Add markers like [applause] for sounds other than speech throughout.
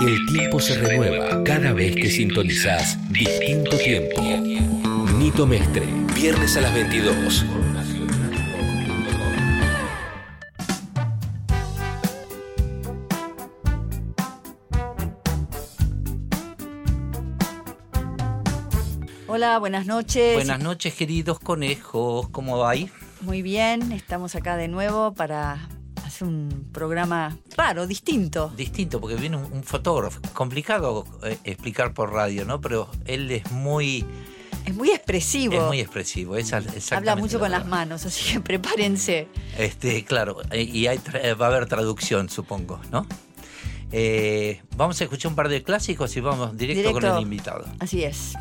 El tiempo se renueva cada vez que sintonizás Distinto Tiempo. Nito Mestre, viernes a las 22. Hola, buenas noches. Buenas noches, queridos conejos. ¿Cómo va ahí? Muy bien, estamos acá de nuevo para un programa raro, distinto. Distinto, porque viene un, un fotógrafo. Complicado eh, explicar por radio, ¿no? Pero él es muy... Es muy expresivo. Es muy expresivo, es Habla mucho la con las manos, así que prepárense. Este, claro, eh, y hay tra- va a haber traducción, supongo, ¿no? Eh, vamos a escuchar un par de clásicos y vamos directo, con el invitado. Así es.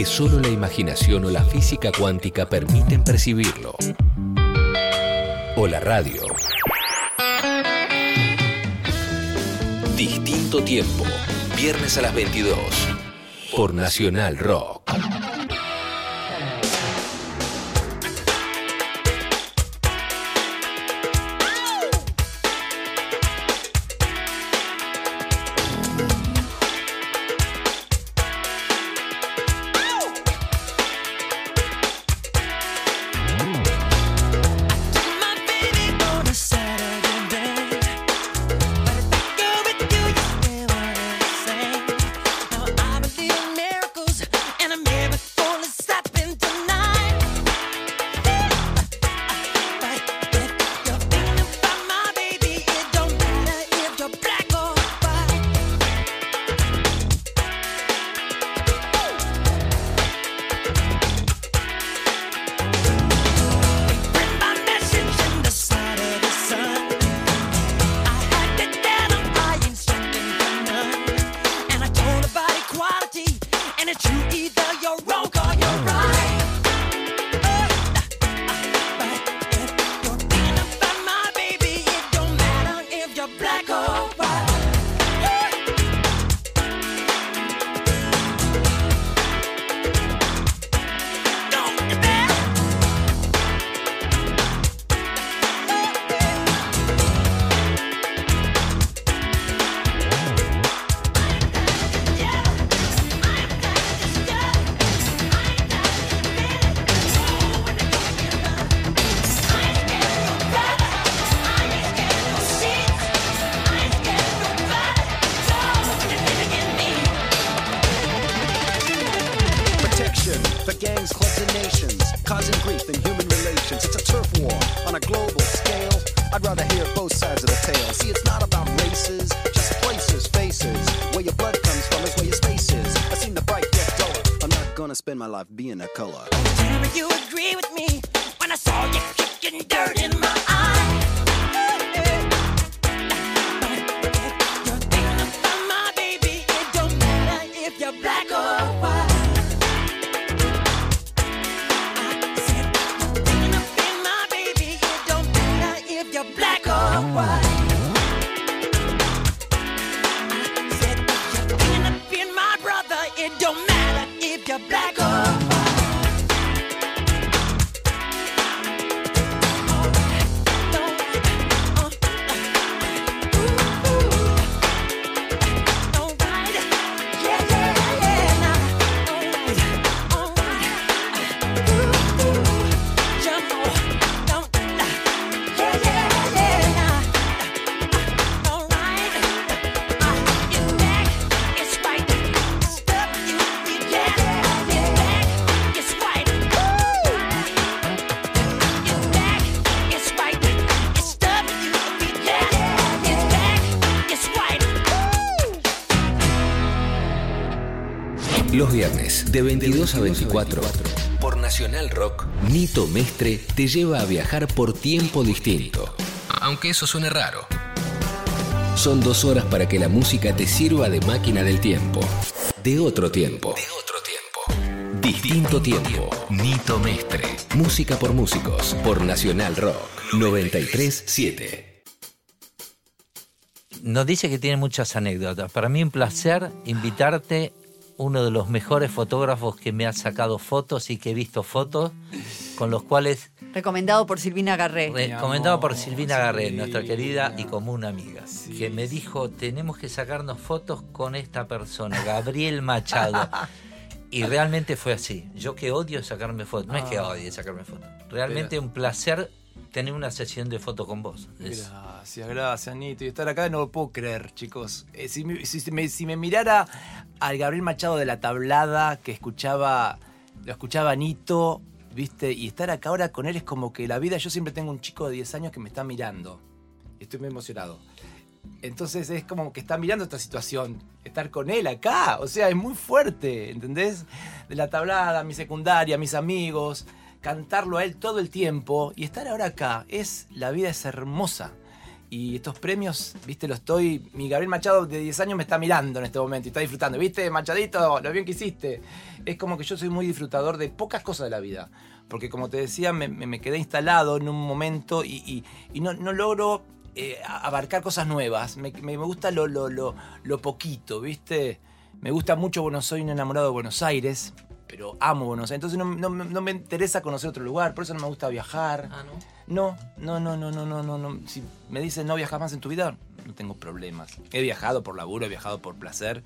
Que solo la imaginación o la física cuántica permiten percibirlo. O la radio. Distinto tiempo. Viernes a las 22. Por Nacional Rock. De 22 a 24, por Nacional Rock, Nito Mestre te lleva a viajar por tiempo distinto. Aunque eso suene raro. Son dos horas para que la música te sirva de máquina del tiempo. De otro tiempo. De otro tiempo. Distinto tiempo. Nito Mestre. Música por músicos. Por Nacional Rock. 937. Nos dice que tiene muchas anécdotas. Para mí un placer invitarte uno de los mejores fotógrafos que me ha sacado fotos y que he visto fotos, con los cuales... Recomendado por Silvina Garré. Recomendado por Silvina Garré, nuestra querida y común amiga, que me dijo, tenemos que sacarnos fotos con esta persona, Gabriel Machado. [laughs] y realmente fue así. Yo que odio sacarme fotos, no es que ah. odie sacarme fotos, realmente un placer tener una sesión de fotos con vos. Gracias, gracias, Nito. Y estar acá no lo puedo creer, chicos. Eh, si, me, si, me, mirara al Gabriel Machado de la tablada que escuchaba, lo escuchaba Nito, ¿viste? Y estar acá ahora con él es como que la vida, yo siempre tengo un chico de 10 años que me está mirando. Estoy muy emocionado. Entonces es como que está mirando esta situación, estar con él acá, o sea, es muy fuerte, ¿entendés? De la tablada, mi secundaria, mis amigos, cantarlo a él todo el tiempo y estar ahora acá, es, la vida es hermosa. Y estos premios, viste, lo estoy. Mi Gabriel Machado de 10 años me está mirando en este momento y está disfrutando. ¿Viste, Machadito? Lo bien que hiciste. Es como que yo soy muy disfrutador de pocas cosas de la vida. Porque, como te decía, me, quedé instalado en un momento y, no, logro eh, abarcar cosas nuevas. Me, gusta lo, lo, lo, poquito, ¿viste? Me gusta mucho, bueno, soy un enamorado de Buenos Aires, pero amo Buenos Aires. Entonces no, me interesa conocer otro lugar, por eso no me gusta viajar. Ah, ¿no? No, no, no, no, no, no, no, no. Si me dicen no viajas más en tu vida, no tengo problemas. He viajado por laburo, he viajado por placer,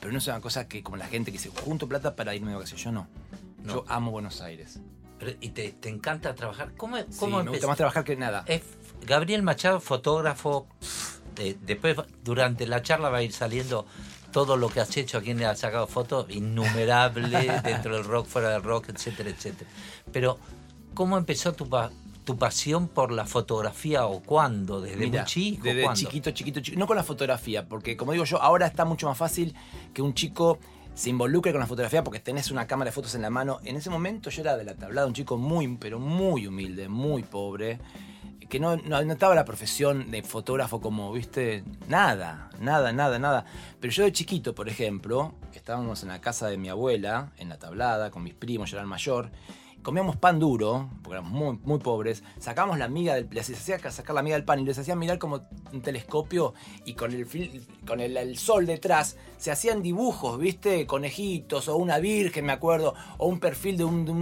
pero no es una cosa que como la gente que se junto plata para irme de vacaciones. Yo no. Yo amo Buenos Aires. ¿Y te, encanta trabajar? ¿Cómo, cómo sí, me gusta más trabajar que nada. Es Gabriel Machado, fotógrafo. después, durante la charla va a ir saliendo todo lo que has hecho, a quien le has sacado fotos, innumerable [laughs] dentro del rock, fuera del rock, etcétera, etcétera. Pero, ¿cómo empezó tu, tu pasión por la fotografía o cuándo? ¿Desde muy chico? Desde chiquito, chiquito, chiquito. No con la fotografía, porque como digo yo, ahora está mucho más fácil que un chico se involucre con la fotografía porque tenés una cámara de fotos en la mano. En ese momento yo era de la tablada, un chico muy, pero muy humilde, muy pobre que no, no, la profesión de fotógrafo como, viste, nada, nada, nada, nada. Pero yo de chiquito, por ejemplo, estábamos en la casa de mi abuela, en la tablada, con mis primos, yo era el mayor, comíamos pan duro, porque éramos muy, muy pobres, sacábamos la miga del, les hacía sacar la miga del pan y les hacía mirar como un telescopio y con el, con el, sol detrás se hacían dibujos, ¿viste? Conejitos o una virgen, me acuerdo, o un perfil de un, de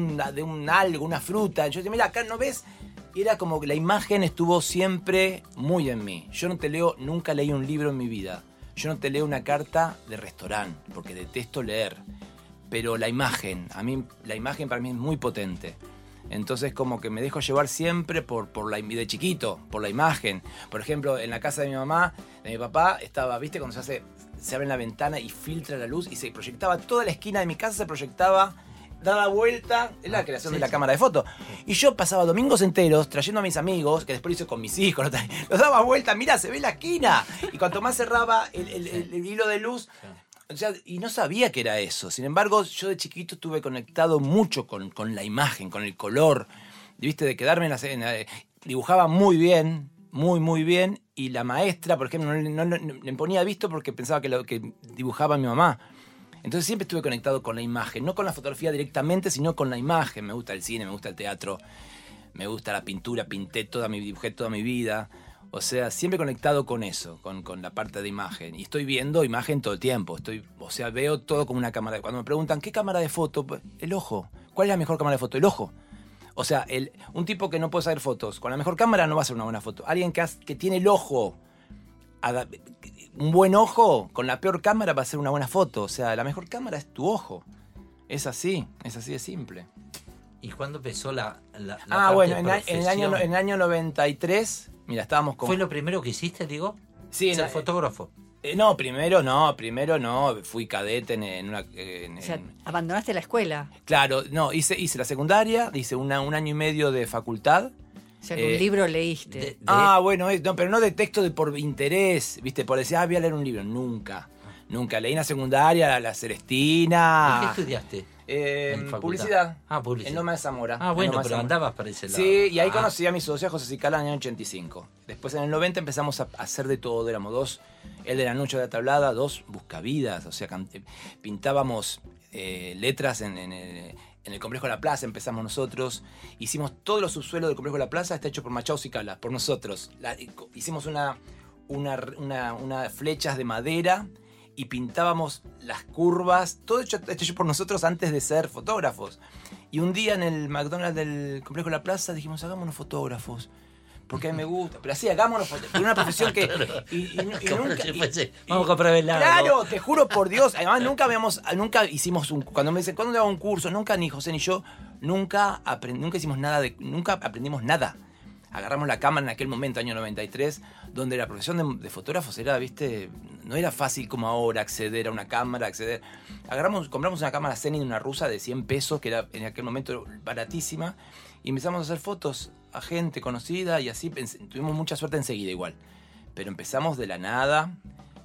un, de algo, una fruta. Yo decía, mira, acá no ves. Era como que la imagen estuvo siempre muy en mí. Yo no te leo, nunca leí un libro en mi vida. Yo no te leo una carta de restaurante, porque detesto leer pero la imagen, a mí la imagen para mí es muy potente. Entonces como que me dejo llevar siempre por, por la de chiquito, por la imagen. Por ejemplo, en la casa de mi mamá, de mi papá, estaba, ¿viste? Cuando se se abre la ventana y filtra la luz y se proyectaba toda la esquina de mi casa se proyectaba dada vuelta, es la creación sí, de la sí. cámara de fotos. Y yo pasaba domingos enteros trayendo a mis amigos, que después hice con mis hijos, [laughs] los, daba vuelta, mira, se ve la esquina. Y cuanto más cerraba el, el- el- el hilo de luz, o sea, y no sabía que era eso. Sin embargo, yo de chiquito estuve conectado mucho con, con la imagen, con el color. ¿Viste? De quedarme en la escena. Dibujaba muy bien, muy, muy bien. Y la maestra, por ejemplo, no, no- no- le ponía visto porque pensaba que lo que dibujaba mi mamá. Entonces siempre estuve conectado con la imagen. No con la fotografía directamente, sino con la imagen. Me gusta el cine, me gusta el teatro, me gusta la pintura. Pinté toda mi, dibujé toda mi vida. O sea, siempre conectado con eso, con, la parte de imagen. Y estoy viendo imagen todo el tiempo. Estoy, o sea, veo todo como una cámara. Cuando me preguntan, ¿qué cámara de foto? Pues, El ojo. ¿Cuál es la mejor cámara de foto? El ojo. O sea, un tipo que no puede hacer fotos, con la mejor cámara no va a ser una buena foto. Alguien que, tiene el ojo, un buen ojo, con la peor cámara va a ser una buena foto. O sea, la mejor cámara es tu ojo. Es así, es así de simple. ¿Y cuándo empezó la, la, la Ah, parte bueno, en, en el año, en el año 93, mira, estábamos con... ¿Fue lo primero que hiciste, digo? Sí, en Ser la- fotógrafo. Eh, no, primero no, primero no, fui cadete en, en una... en- O sea, en- abandonaste la escuela. claro, no, hice, hice la secundaria, hice una, un año y medio de facultad. O sea, que Eh, un libro leíste. de- Ah, bueno, es- no, pero no de texto de por interés, viste, por decir, ah, voy a leer un libro, nunca. Nunca, leí en la secundaria, la, la Celestina. ¿Qué estudiaste? Eh, publicidad. Ah, publicidad. En Loma de Zamora. Ah, en bueno, pero Zamora. andabas para ese lado. Sí, y ahí Ah, conocí a mi socia José Cicala en el año 85. Después en el 90 empezamos a hacer de todo, éramos dos, él de la noche de la tablada, dos buscavidas, o sea, eh, pintábamos eh, letras en, en el, en el complejo de la plaza, empezamos nosotros, hicimos todos los subsuelos del complejo de la plaza, está hecho por Machado Cicala, por nosotros. La- hicimos una, una, una, flechas de madera y pintábamos las curvas, todo hecho, hecho por nosotros antes de ser fotógrafos. Y un día en el McDonald's del complejo de la plaza dijimos, hagámonos fotógrafos. Porque a mí me gusta. Pero así, hagámonos fotógrafos. Una profesión [laughs] que. Y, y y nunca. vamos a comprar helado. Claro, te juro por Dios. Además, nunca habíamos. Nunca hicimos un. Cuando me dicen, ¿cuándo hago un curso? Nunca, ni José ni yo, nunca, nunca hicimos nada de. Nunca aprendimos nada. Agarramos la cámara en aquel momento, año 93, donde la profesión de, de fotógrafos era, viste, no era fácil como ahora acceder a una cámara, acceder. Agarramos, compramos una cámara Zenit una rusa de 100 pesos, que era en aquel momento baratísima, y empezamos a hacer fotos a gente conocida y así tuvimos mucha suerte enseguida igual. Pero empezamos de la nada,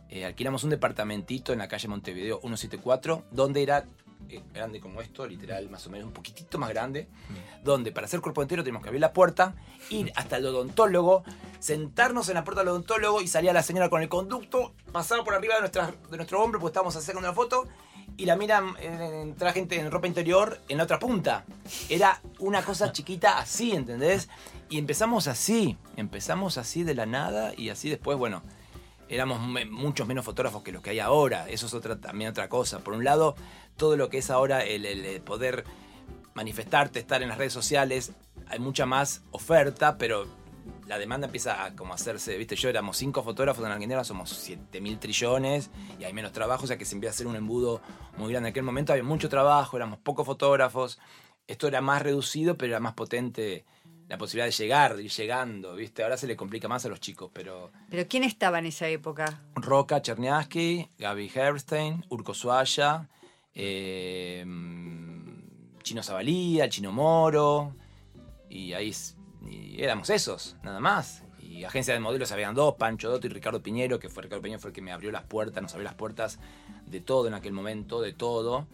eh, alquilamos un departamentito en la calle Montevideo 174, donde era eh, grande como esto, literal, más o menos un poquitito más grande, donde para hacer cuerpo entero teníamos que abrir la puerta, ir [laughs] hasta el odontólogo, sentarnos en la puerta del odontólogo y salía la señora con el conducto, pasaba por arriba de, nuestra, de nuestro hombro, pues estábamos sacando una foto, y la miran en, en traje inte- en ropa interior en la otra punta. Era una cosa [laughs] chiquita así, ¿entendés? Y empezamos así, empezamos así de la nada y así después, bueno, éramos me- muchos menos fotógrafos que los que hay ahora. Eso es otra, también otra cosa. Por un lado, todo lo que es ahora el- el poder manifestarte, estar en las redes sociales, hay mucha más oferta, pero la demanda empieza a como hacerse, viste, yo éramos cinco fotógrafos en Argentina, somos 7 mil trillones y hay menos trabajo, o sea que se empieza a hacer un embudo muy grande. En aquel momento había mucho trabajo, éramos pocos fotógrafos, esto era más reducido, pero era más potente la posibilidad de llegar, de ir llegando, viste, ahora se le complica más a los chicos, pero... Pero ¿quién estaba en esa época? Roca Cherniaski, Gaby Herstein, Urco Suaya, eh, Chino Zabalía, Chino Moro, y ahí y éramos esos, nada más. Y agencia de modelos habían dos, Pancho Dotto y Ricardo Piñero, que fue Ricardo Piñero fue el que me abrió las puertas, nos abrió las puertas de todo en aquel momento, de todo.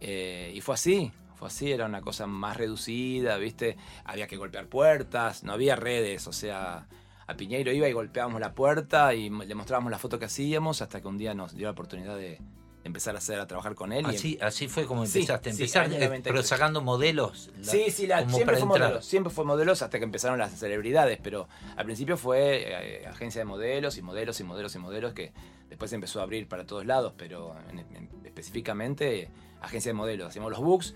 Eh, y fue así, fue así, era una cosa más reducida, ¿viste? Había que golpear puertas, no había redes, o sea, a Piñeiro iba y golpeábamos la puerta y le mostrábamos la foto que hacíamos hasta que un día nos dio la oportunidad de, empezar a hacer a trabajar con él. y Así, así fue como Sí, empezaste. sí, Empezar, año eh, 93. pero sacando modelos. la- Sí, sí, la- siempre, fue modelos, siempre fue modelos hasta que empezaron las celebridades, pero al principio fue eh, agencia de modelos y modelos y modelos y modelos que después empezó a abrir para todos lados, pero en- en- específicamente eh, agencia de modelos. Hacíamos los books,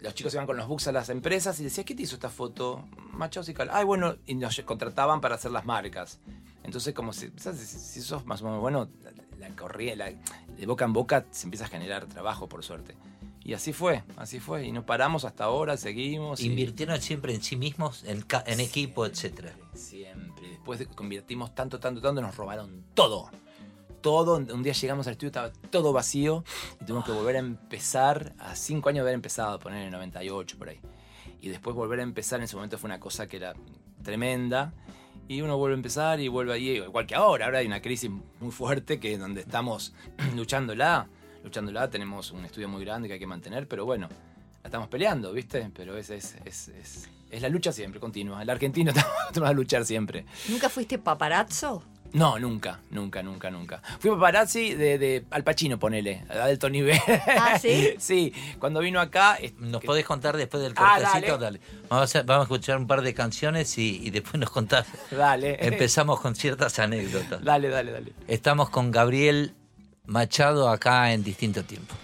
los chicos iban con los books a las empresas y decían, ¿qué te hizo esta foto? Machados y Cal. Ay, bueno, y nos contrataban para hacer las marcas. Entonces, como si, si sos más o menos bueno, la, de boca en boca se empieza a generar trabajo, por suerte. Y así fue, así fue. Y no paramos hasta ahora, seguimos. y- Invirtieron siempre en sí mismos, en, ca- en equipo, etcétera. Siempre. Después de que convertimos tanto, tanto, tanto, nos robaron todo. Todo. Un día llegamos al estudio, estaba todo vacío y tuvimos que volver a empezar. A cinco años de haber empezado, a poner en el 98 por ahí. Y después volver a empezar en ese momento fue una cosa que era tremenda. Y uno vuelve a empezar y vuelve ahí, igual que ahora. Ahora hay una crisis muy fuerte que donde estamos [clears throat] luchándola. Luchándola, tenemos un estudio muy grande que hay que mantener, pero bueno, la estamos peleando, ¿viste? Pero es, es, es, es, es la lucha siempre, continua. El argentino [laughs] tenemos a luchar siempre. ¿Nunca fuiste paparazzo? No, nunca, nunca, nunca, nunca. Fui paparazzi de, de Al Pacino, ponele, a alto nivel. ¿Ah, sí? [laughs] sí, cuando vino acá... ¿Nos que- podés contar después del Ah, cortecito? dale. dale. Vamos, a, vamos a escuchar un par de canciones y, y después nos contás. [laughs] Dale. Empezamos con ciertas anécdotas. Dale, dale, dale. Estamos con Gabriel Machado acá en distinto tiempo.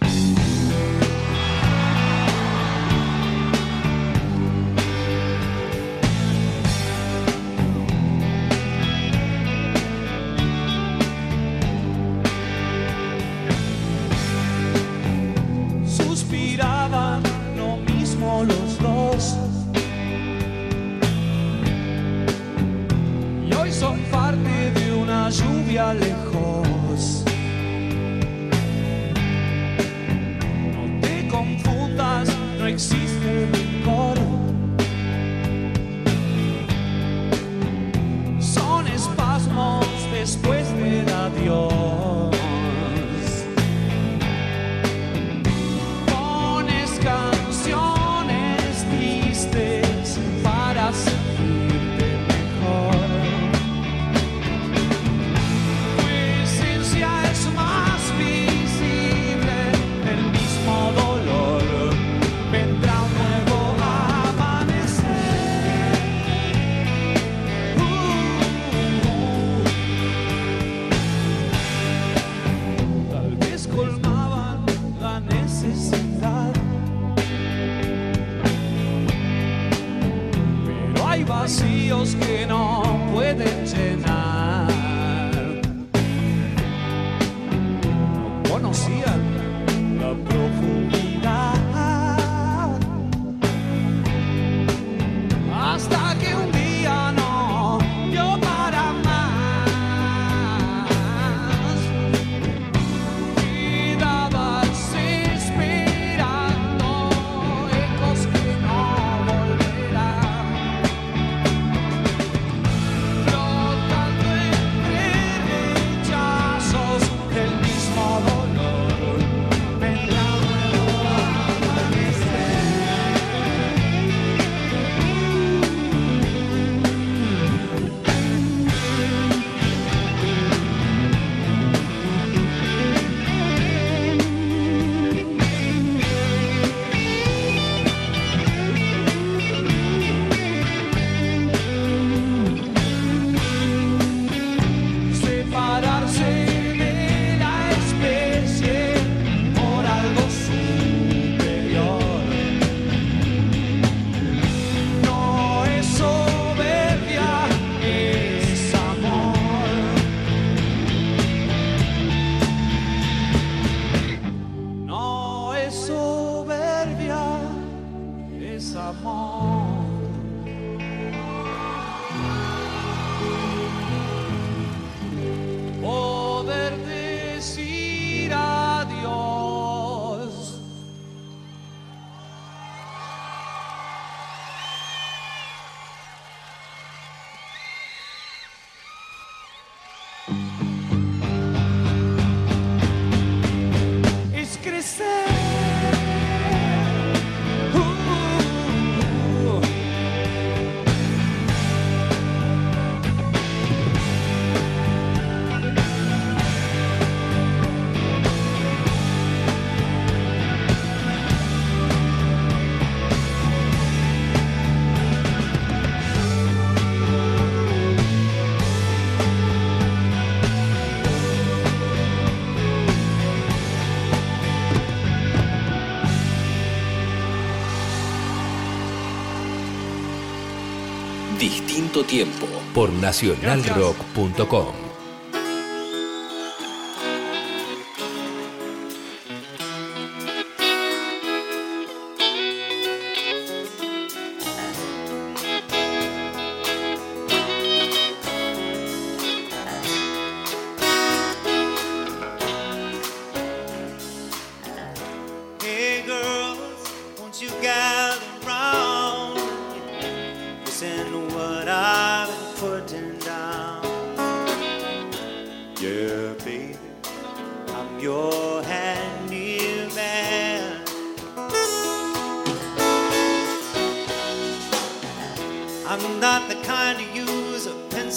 Tiempo por nacionalrock.com.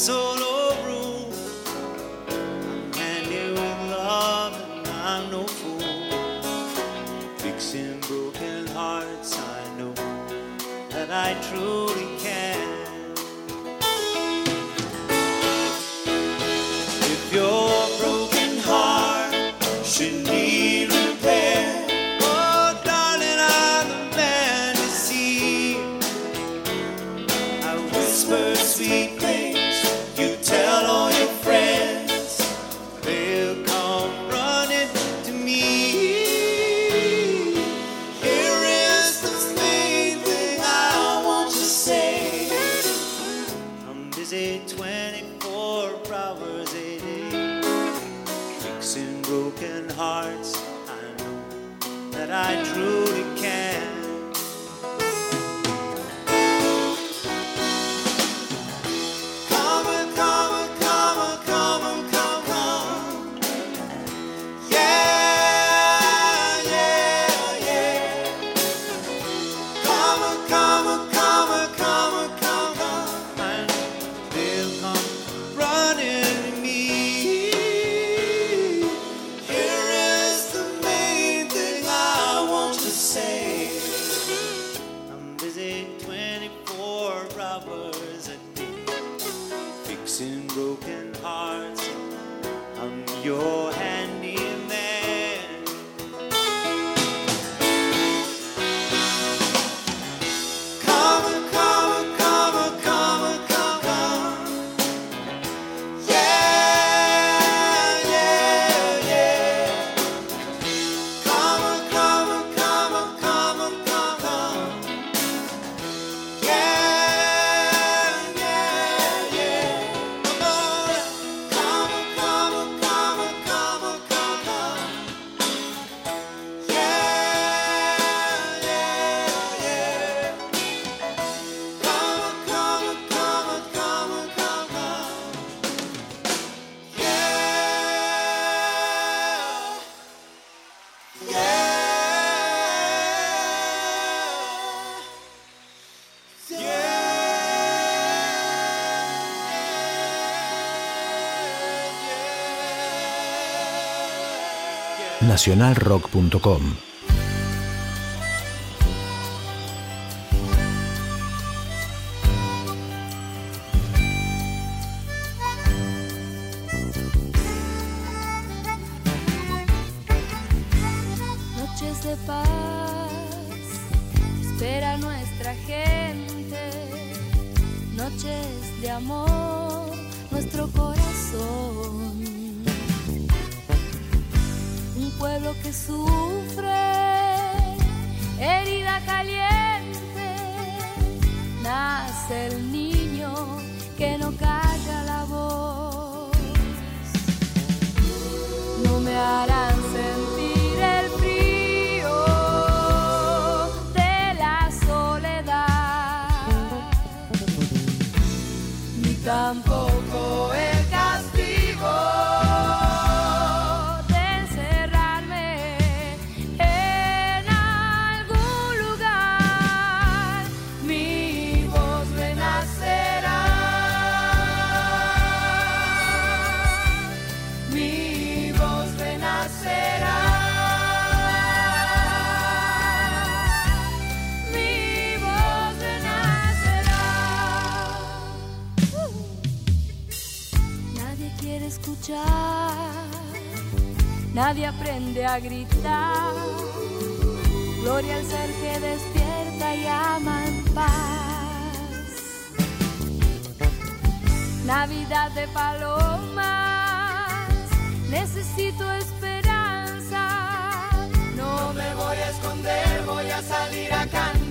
so nacionalrock.com. el niño que no cae. nadie aprende a gritar. Gloria al ser que despierta y ama en paz. Navidad de palomas, necesito esperanza. No me voy a esconder, voy a salir a cantar.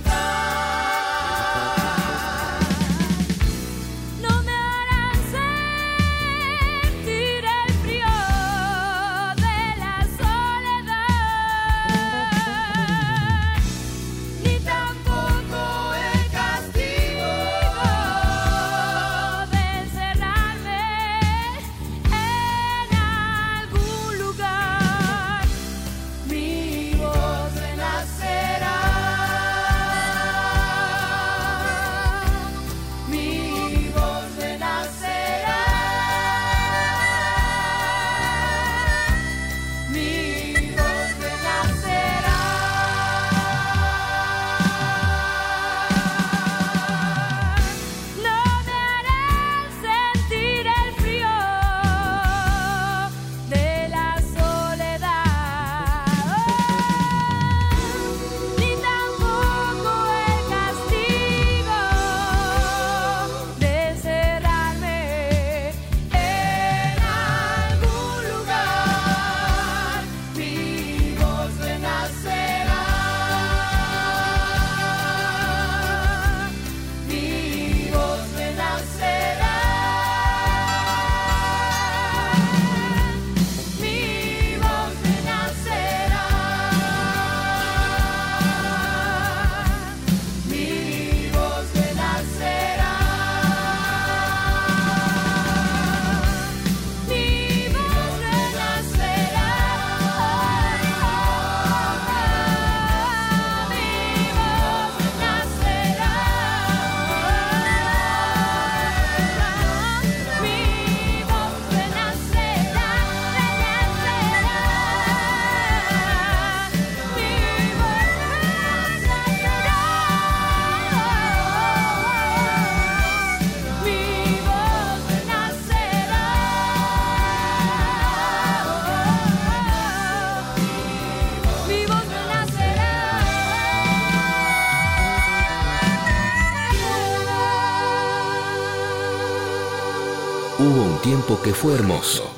Hubo un tiempo que fue hermoso.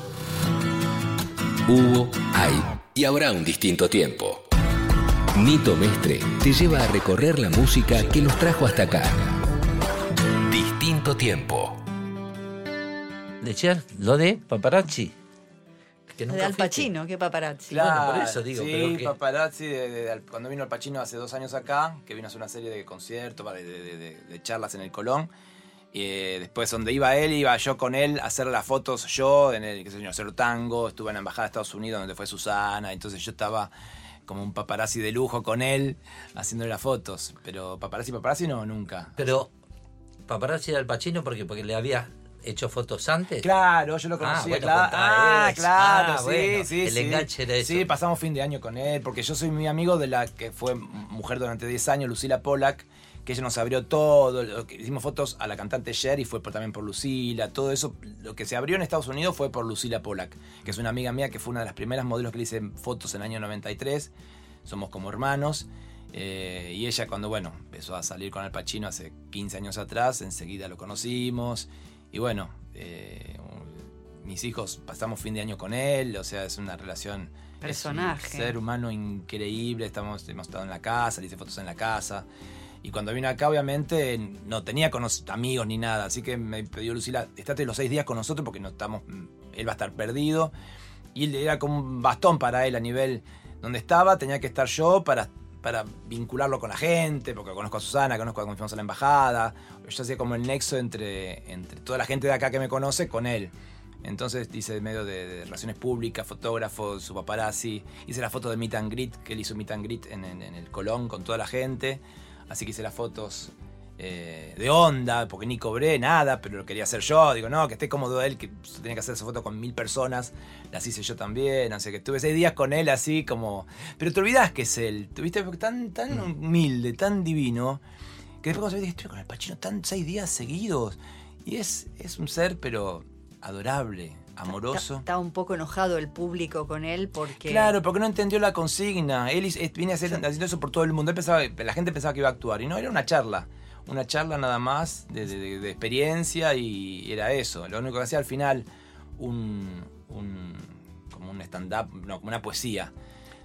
Hubo, hay y habrá un distinto tiempo. Nito Mestre te lleva a recorrer la música que nos trajo hasta acá. Distinto tiempo. Decían lo de paparazzi. Que De Al fuiste. Pacino, qué paparazzi. Claro. por eso digo, sí, pero que- paparazzi, de- de- de- cuando vino Al Pacino hace dos años acá, que vino a hacer una serie de conciertos, de, de- de- de charlas en el Colón. Y eh, después donde iba él, iba yo con él a hacer las fotos yo, en el, qué sé yo, hacer tango, estuve en la Embajada de Estados Unidos donde fue Susana, entonces yo estaba como un paparazzi de lujo con él, haciéndole las fotos. Pero paparazzi, paparazzi no, nunca. Pero paparazzi era el Pacino porque, porque le había hecho fotos antes. Claro, yo lo Ah, conocía, bueno, claro. contá Ah, eso. claro, Ah, sí, bueno, sí, el sí. enganche era eso. Sí, pasamos fin de año con él, porque yo soy muy amigo de la que fue mujer durante 10 años, Lucila Pollack, que ella nos abrió todo, lo que- hicimos fotos a la cantante Cher y fue por- también por Lucila, todo eso, lo que se abrió en Estados Unidos fue por Lucila Pollack, que es una amiga mía que fue una de las primeras modelos que le hice fotos en el año 93, somos como hermanos. eh, y ella cuando, bueno, empezó a salir con Al Pacino hace 15 años atrás, enseguida lo conocimos. Y bueno, eh, mis hijos pasamos fin de año con él, o sea, es una relación... Personaje. Es un ser humano increíble, estamos, hemos estado en la casa, le hice fotos en la casa. Y cuando vino acá, obviamente, no tenía amigos ni nada. Así que me pidió Lucila, estate los seis días con nosotros porque no estamos, él va a estar perdido. Y él era como un bastón para él a nivel donde estaba, tenía que estar yo para, para vincularlo con la gente, porque conozco a Susana, conozco a cuando fuimos a la embajada. Yo hacía como el nexo entre, entre toda la gente de acá que me conoce con él. Entonces hice medio de, de relaciones públicas, fotógrafo, su paparazzi. Hice la foto de Meet and Greet, que él hizo Meet and Greet en, en- en el Colón con toda la gente. Así que hice las fotos eh, de onda, porque ni cobré nada, pero lo quería hacer yo. Digo, no, que esté cómodo él, que tenía que hacer esa foto con mil personas. Las hice yo también. O sea, que estuve seis días con él así como... Pero te olvidás que es él. Tuviste tan, tan humilde, tan divino, que después cuando se ve, dije, estuve con el Pachino tan seis días seguidos. Y es, es un ser, pero adorable, amoroso. Está un poco enojado el público con él porque. Claro, porque no entendió la consigna. Él eh, viene a hacer- haciendo eso por todo el mundo. Él pensaba, la gente pensaba que iba a actuar. Y no, era una charla. una charla nada más de, de- de experiencia y era eso. Lo único que hacía al final, un, un- como un stand-up, no, como una poesía.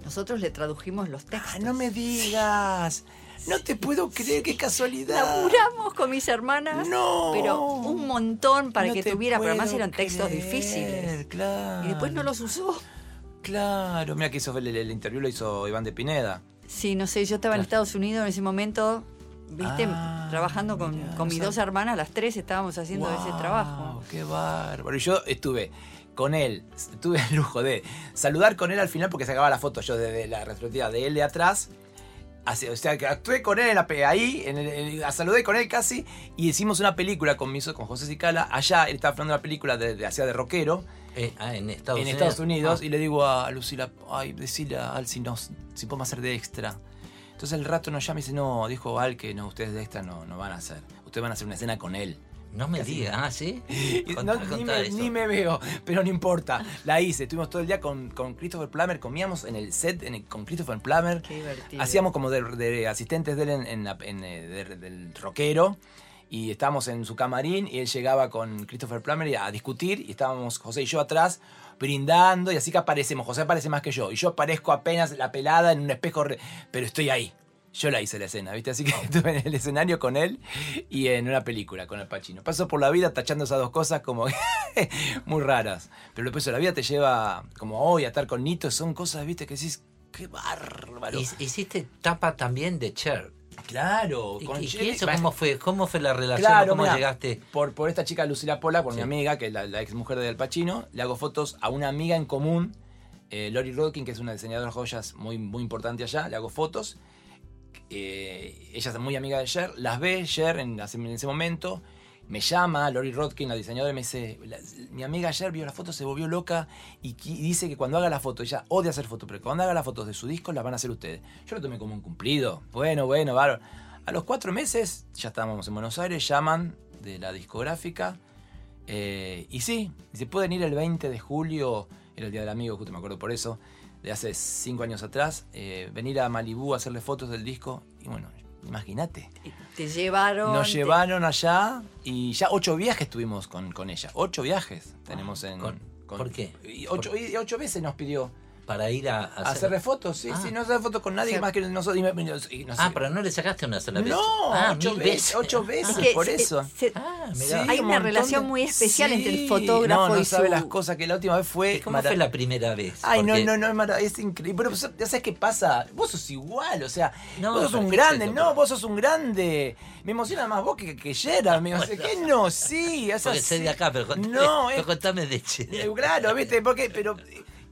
Nosotros le tradujimos los textos. Ah, no me digas. No te puedo creer, qué casualidad. Laburamos con mis hermanas, No. pero un montón para No que tuviera, pero además eran textos difíciles. Claro. Y después no los usó. Claro, mira que hizo el, el interview lo hizo Iván de Pineda. Sí, no sé, yo estaba en Estados Unidos en ese momento, viste, Ah, trabajando con, mirá, con mis dos hermanas, las tres estábamos haciendo ese trabajo. Qué bárbaro. Y yo estuve con él, tuve el lujo de saludar con él al final porque sacaba la foto yo desde la retrospectiva de él de atrás. Así, o sea, que actué con él en la, ahí, en el- en- saludé con él casi y hicimos una película con, mi con José Cicala. Allá él estaba filmando una película de, de, hacía de rockero Eh, ah, en Estados en Unidos. Estados Unidos Ah, y le digo a Lucila, ay, decile a Al si, nos, si podemos hacer de extra. Entonces el rato nos llama y dice, no, dijo Al que no, ustedes de extra no, no van a hacer. Ustedes van a hacer una escena con él. No me digas, ah, ¿sí? Contá- no, ni, me, eso. ni me veo, pero no importa. La hice. Estuvimos todo el día con, con Christopher Plummer, comíamos en el set en el- con Christopher Plummer. Qué divertido. Hacíamos como de, de asistentes de él en, en la- en, eh, de- del rockero. Y estábamos en su camarín y él llegaba con Christopher Plummer a discutir. Y estábamos José y yo atrás brindando. Y así que aparecemos. José aparece más que yo. Y yo aparezco apenas la pelada en un espejo. re- Pero estoy ahí. Yo la hice la escena, ¿viste? Así que [laughs] estuve en el escenario con él y en una película con el Pacino. Paso por la vida tachando esas dos cosas como [laughs] muy raras. Pero después la vida te lleva, como hoy, a estar con Nito. Son cosas, ¿viste? Que decís, qué bárbaro. Hic- Hiciste tapa también de Cher. Claro, ¿Y, con y Jerry- eso cómo fue? ¿Cómo fue la relación? Claro, ¿Cómo mirá, llegaste? Por, por esta chica Lucila Pola, por mi amiga, que es la, la ex mujer de Al Pacino, le hago fotos a una amiga en común, eh, Lori Rodkin, que es una diseñadora de joyas muy, muy importante allá, le hago fotos. Eh, ella es muy amiga de Cher, las ve Cher en, ese momento, me llama Lori Rodkin, la diseñadora, y me dice, "La- mi amiga Cher vio la foto, se volvió loca y dice que cuando haga la foto, ella odia hacer fotos, pero cuando haga las fotos de su disco las van a hacer ustedes. Yo lo tomé como un cumplido. Bueno, bueno, bárbaro. A los cuatro meses, ya estábamos en Buenos Aires, llaman de la discográfica. eh, y sí, se pueden ir el 20 de julio, era el Día del Amigo, justo me acuerdo por eso, de hace cinco años atrás, eh, venir a Malibú a hacerle fotos del disco. Y bueno, imagínate. Y Te llevaron. Nos te- llevaron allá y ya ocho viajes tuvimos con, con ella. Ocho viajes tenemos en. ¿Con- por qué? Y ocho, y ocho veces nos pidió Para ir a, a a hacerle fotos, sí, Ah. sí, no hacer fotos con nadie O sea, más que nosotros. y me- y no sé. Ah, pero no le sacaste una sola vez. No, ah, ocho veces, ocho veces, Es que por se- eso. se- Ah, Sí. Hay un una relación de- muy especial entre el fotógrafo no, no y sabe su- las cosas que la última vez fue. ¿Y cómo fue la primera vez? Ay, no, Porque- no, no, es, mara- es increíble. Pero ya sabes qué pasa. Vos sos igual, o sea, No, vos sos un grande, pero- no, vos sos un grande. Me emociona más vos que, que Gerard. Me emociona, ¿Qué no? Sí, es Porque así. soy de acá, pero contame, No, pero es contame de Che. eh, Claro, ¿viste? Porque, pero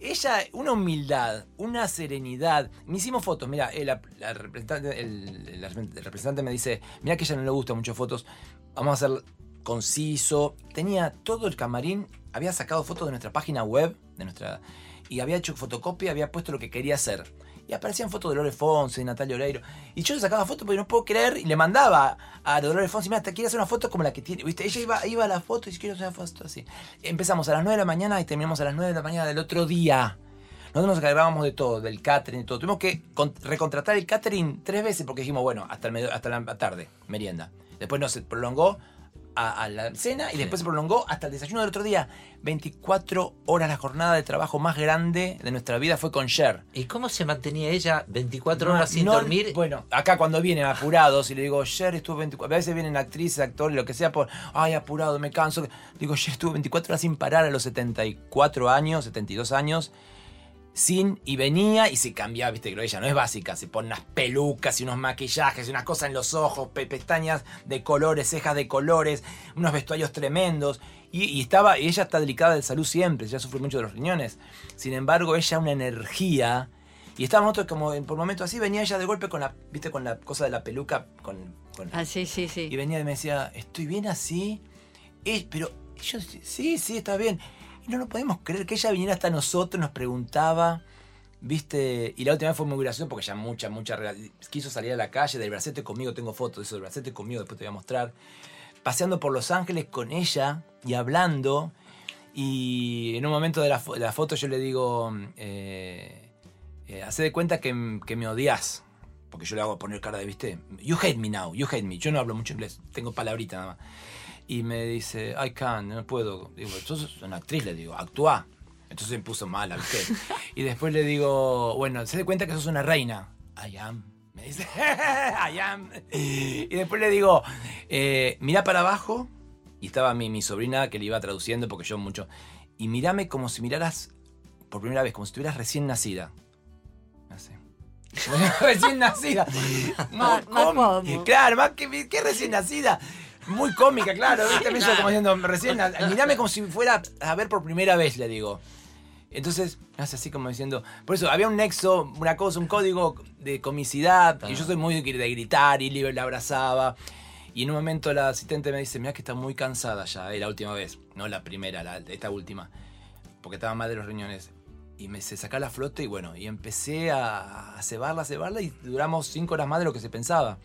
ella, una humildad, una serenidad. Me hicimos fotos, mira, eh, la, la representante, el, representante me dice, mira que a ella no le gustan mucho fotos, vamos a hacer conciso. Tenía todo el camarín, había sacado fotos de nuestra página web, de nuestra y había hecho fotocopia, había puesto lo que quería hacer. Y aparecían fotos de Lore Fonse, de Natalia Oreiro. Y yo le sacaba fotos porque no puedo creer. Y le mandaba a Dolores Fonsi, mira, te quiero hacer una foto como la que tiene. ¿Viste? Ella iba, iba a la foto y quiero hacer una foto así. Empezamos a las 9 de la mañana y terminamos a las 9 de la mañana del otro día. Nosotros nos encargábamos de todo, del catering y todo. Tuvimos que con- recontratar el catering tres veces porque dijimos, bueno, hasta, el hasta la tarde, merienda. Después no se prolongó a, a la cena y después se prolongó hasta el desayuno del otro día. 24 horas la jornada de trabajo más grande de nuestra vida fue con Cher. ¿Y cómo se mantenía ella 24 No, horas sin no, dormir? Bueno, acá cuando vienen apurados y le digo, Cher estuvo 24, a veces vienen actrices, actores, lo que sea, por, ay, apurado, me canso. Digo, Cher estuvo 24 horas sin parar a los 74 años, 72 años, sin, y venía y se cambiaba, viste, que ella no es básica, se pone unas pelucas y unos maquillajes y unas cosas en los ojos, pe- pestañas de colores, cejas de colores, unos vestuarios tremendos. Y, y estaba, y ella está delicada de salud siempre, ya sufre mucho de los riñones. Sin embargo, ella una energía. Y estábamos nosotros como por momentos así, venía ella de golpe con la, viste, con la cosa de la peluca, con, con- Ah, sí, sí, sí. y venía y me decía, estoy bien así. Eh, pero yo, sí, sí, está bien. No lo podemos creer que ella viniera hasta nosotros, nos preguntaba, viste, y la última vez fue muy gracioso porque ya mucha, mucha, quiso salir a la calle, del bracete conmigo, tengo fotos de eso, del bracete conmigo, después te voy a mostrar. Paseando por Los Ángeles con ella y hablando. Y en un momento de la, fo- la foto yo le digo, eh, eh, hace de cuenta que, que me odias. porque yo le hago poner cara de, viste, you hate me now, you hate me. Yo no hablo mucho inglés, tengo palabrita nada más. Y me dice, I can't, no puedo. Digo, sos una actriz, le digo, actúa. Entonces me puso mala, ¿viste? Y después le digo, bueno, se da cuenta que sos una reina. I am. Me dice, [laughs] I am. Y después le digo, eh, mira para abajo. Y estaba mi, mi sobrina que le iba traduciendo porque yo mucho. Y mírame como si miraras por primera vez, como si estuvieras recién nacida. Así. [laughs] recién nacida. Más- más cómica. cómodo. Claro, más que, que recién nacida. Muy cómica, claro. ¿viste? Me hizo como diciendo, recién Mirame como si fuera a ver por primera vez, le digo. Entonces, hace así como diciendo. Por eso había un nexo, una cosa, un código de comicidad. Y yo soy muy de gritar y la abrazaba. Y en un momento la asistente me dice: Mira que está muy cansada ya, eh, la última vez. No la primera, la, esta última. Porque estaba mal de los riñones. Y me se saca la flote y bueno, y empecé a, a cebarla, a cebarla. Y duramos cinco horas más de lo que se pensaba.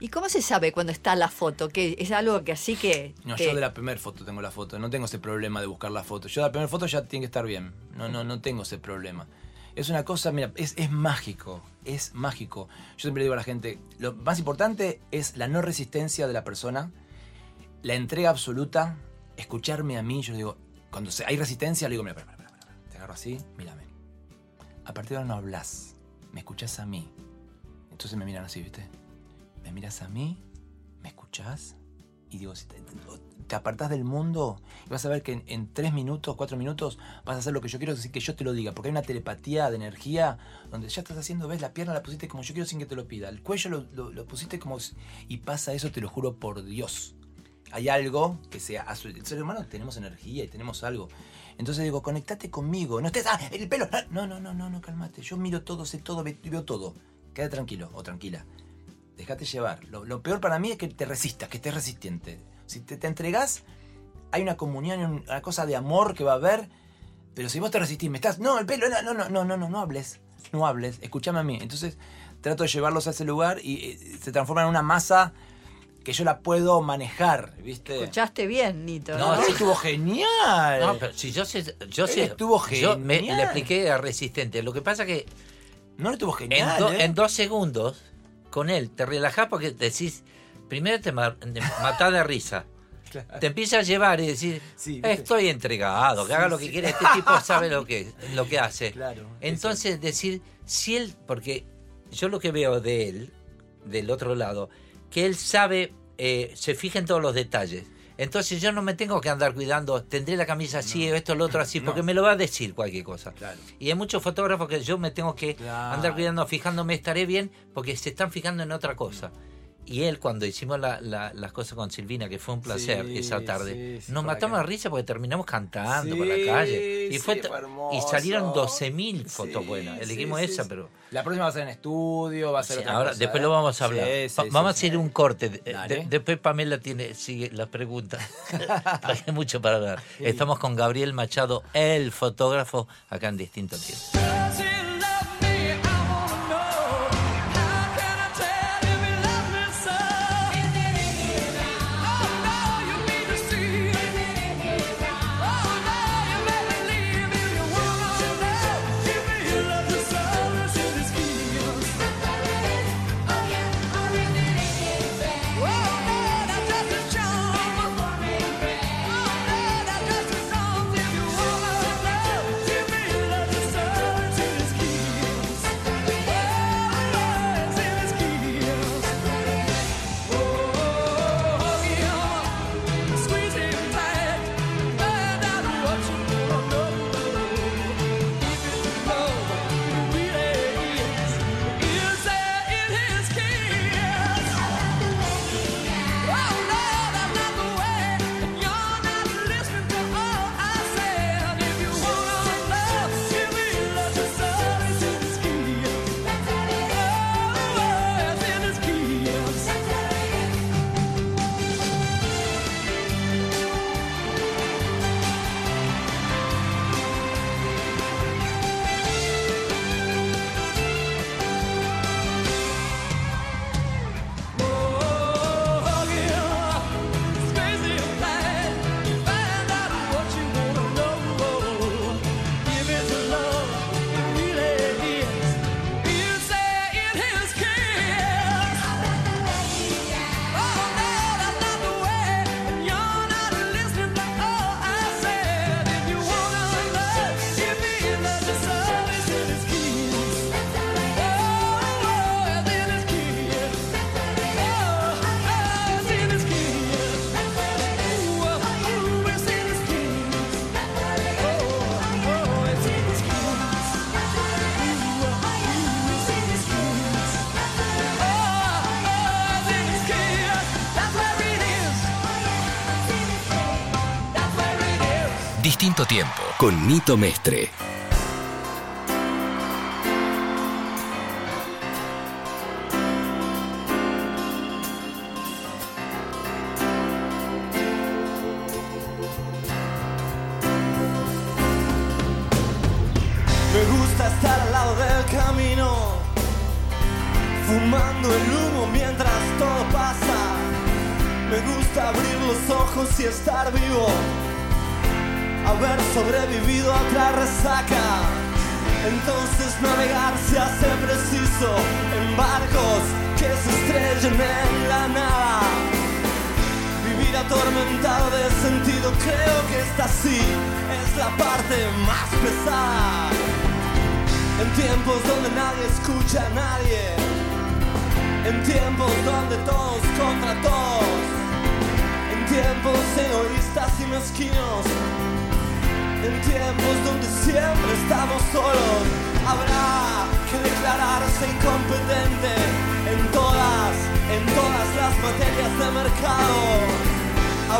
¿Y cómo se sabe cuando está la foto? Que es algo que así que. No, que- yo de la primera foto tengo la foto. No tengo ese problema de buscar la foto. Yo de la primera foto ya tiene que estar bien. No, no, no tengo ese problema. Es una cosa, mira, es, es mágico. Es mágico. Yo siempre digo a la gente, lo más importante es la no resistencia de la persona, la entrega absoluta, escucharme a mí. Yo digo, cuando hay resistencia, le digo, mira, espera, espera. Te agarro así, mírame. A partir de ahora no hablas, me escuchás a mí. Entonces me miran así, ¿viste? Me miras a mí, me escuchás y digo, si te, te apartás del mundo y vas a ver que en, en tres minutos, cuatro minutos vas a hacer lo que yo quiero, decir que yo te lo diga, porque hay una telepatía de energía donde ya estás haciendo, ves, la pierna la pusiste como yo quiero sin que te lo pida, el cuello lo, lo- lo pusiste como... Y pasa eso, te lo juro por Dios. Hay algo que sea... El ser humano tenemos energía y tenemos algo. Entonces digo, conectate conmigo, no estés... Ah, el pelo... ah, No, no, no, no, no, cálmate. Yo miro todo, sé todo, ve- veo todo. Quédate tranquilo o tranquila. Déjate llevar. Lo, lo peor para mí es que te resistas, que estés resistente. Si te, te entregás, hay una comunión, un- una cosa de amor que va a haber. Pero si vos te resistís, me estás. No, el pelo, no, no, no, no, no, no, no hables. No hables, escúchame a mí. Entonces trato de llevarlos a ese lugar y eh, se transforma en una masa que yo la puedo manejar, ¿viste? Escuchaste bien, Nito. No, ¿no? sí, estuvo genial. No, pero si yo sé, yo sé, Estuvo yo me, genial. le expliqué a Resistente. Lo que pasa que no estuvo en, genial. do- ¿eh? en dos segundos con él te relajás porque decís, primero te ma- te matás de risa. [laughs] Te empieza a llevar y decir, Sí, estoy entregado, que Sí, haga lo sí. que quiere, este tipo [laughs] sabe lo que, lo que hace. Claro, Entonces decir, si él, porque yo lo que veo de él, del otro lado, que él sabe, eh, se fija en todos los detalles. Entonces yo no me tengo que andar cuidando, tendré la camisa así, esto, lo otro así, [laughs] porque No. me lo va a decir cualquier cosa. Claro. Y hay muchos fotógrafos que yo me tengo que Claro. andar cuidando, fijándome, estaré bien, porque se están fijando en otra cosa. Y él, cuando hicimos la- la- las cosas con Silvina, que fue un placer Sí, esa tarde, sí, sí, nos matamos de risa porque terminamos cantando por la calle. Y, fue, fue y salieron 12.000 fotos buenas. Elegimos esa, pero... La próxima va a ser en estudio, va a ser otra ahora, cosa, después ¿eh? lo vamos a hablar. Vamos a hacer un corte. De- después Pamela tiene, sigue las preguntas. [laughs] Hay mucho para hablar. Estamos con Gabriel Machado, el fotógrafo, acá en Distinto Tiempo. Con Nito Mestre.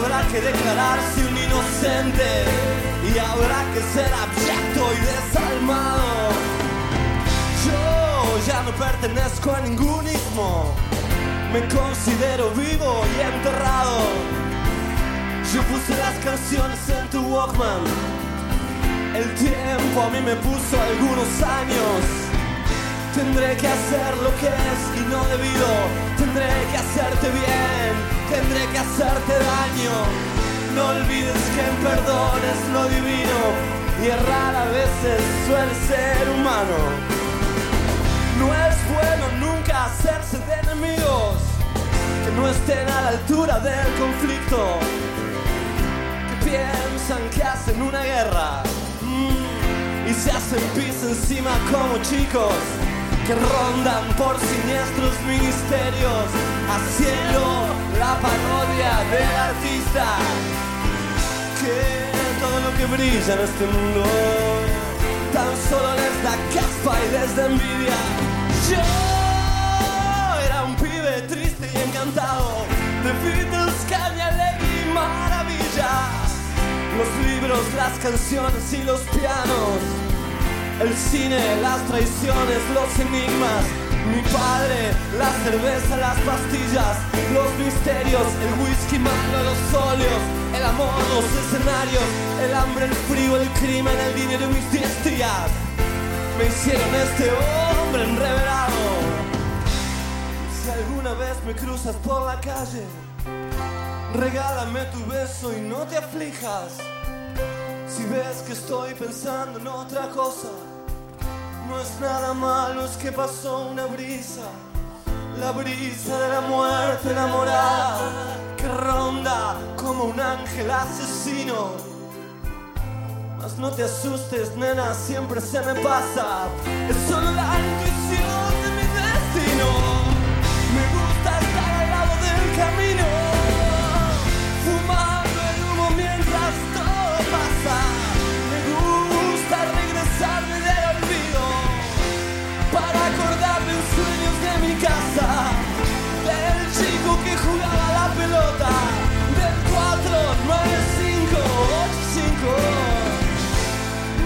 Habrá que declararse un inocente y habrá que ser abyecto y desalmado. Yo ya no pertenezco a ningún ismo. Me considero vivo y enterrado. Yo puse las canciones en tu Walkman. El tiempo a mí me puso algunos años. Tendré que hacer lo que es y no debido. Tendré que hacerte bien. Tendré que hacerte daño. No olvides que el perdón es lo divino. Y errar a veces suele ser humano. No es bueno nunca hacerse de enemigos que no estén a la altura del conflicto. Que piensan que hacen una guerra mm, y se hacen pis encima como chicos que rondan por siniestros ministerios haciendo la parodia del artista. Que todo lo que brilla en este mundo tan solo les da caspa y les da envidia. Yo era un pibe triste y encantado de Beatles, caña, y maravilla. Los libros, las canciones y los pianos, el cine, las traiciones, los enigmas. Mi padre, la cerveza, las pastillas, los misterios, el whisky malo, los óleos, el amor, los escenarios, el hambre, el frío, el crimen, el dinero y mis diez me hicieron este hombre enreverado. Si alguna vez me cruzas por la calle, regálame tu beso y no te aflijas. Si ves que estoy pensando en otra cosa, no es nada malo, es que pasó una brisa. La brisa de la muerte enamorada que ronda como un ángel asesino. Mas no te asustes, nena, siempre se me pasa. Es solo la intuición de mi destino. Me gusta estar al lado del camino,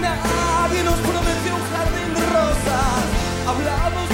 Nadie nos prometió un jardín de rosas. Hablamos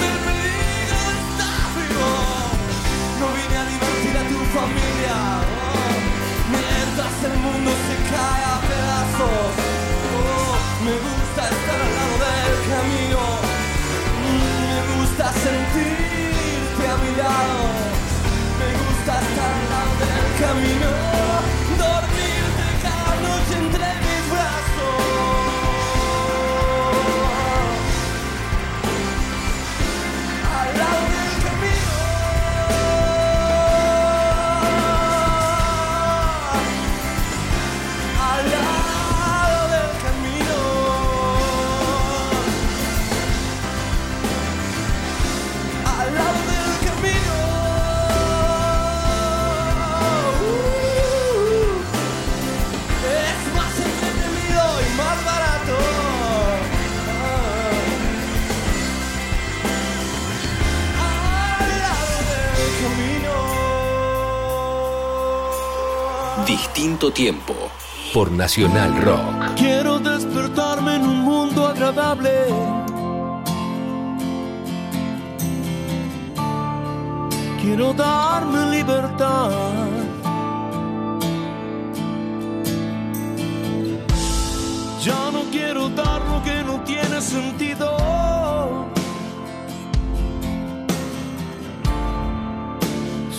Distinto tiempo. por Nacional Rock. Quiero despertarme en un mundo agradable. Quiero darme libertad. Ya no quiero dar lo que no tiene sentido.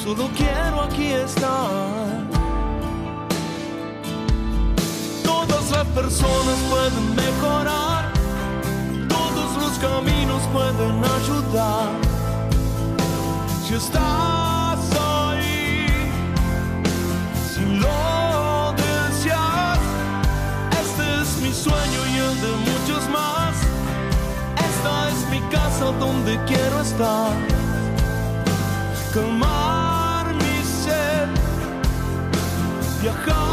Solo quiero aquí estar. Las personas pueden mejorar, todos los caminos pueden ayudar. Si estás ahí, si lo deseas, este es mi sueño y el de muchos más. Esta es mi casa donde quiero estar. Calmar mi sed, viajar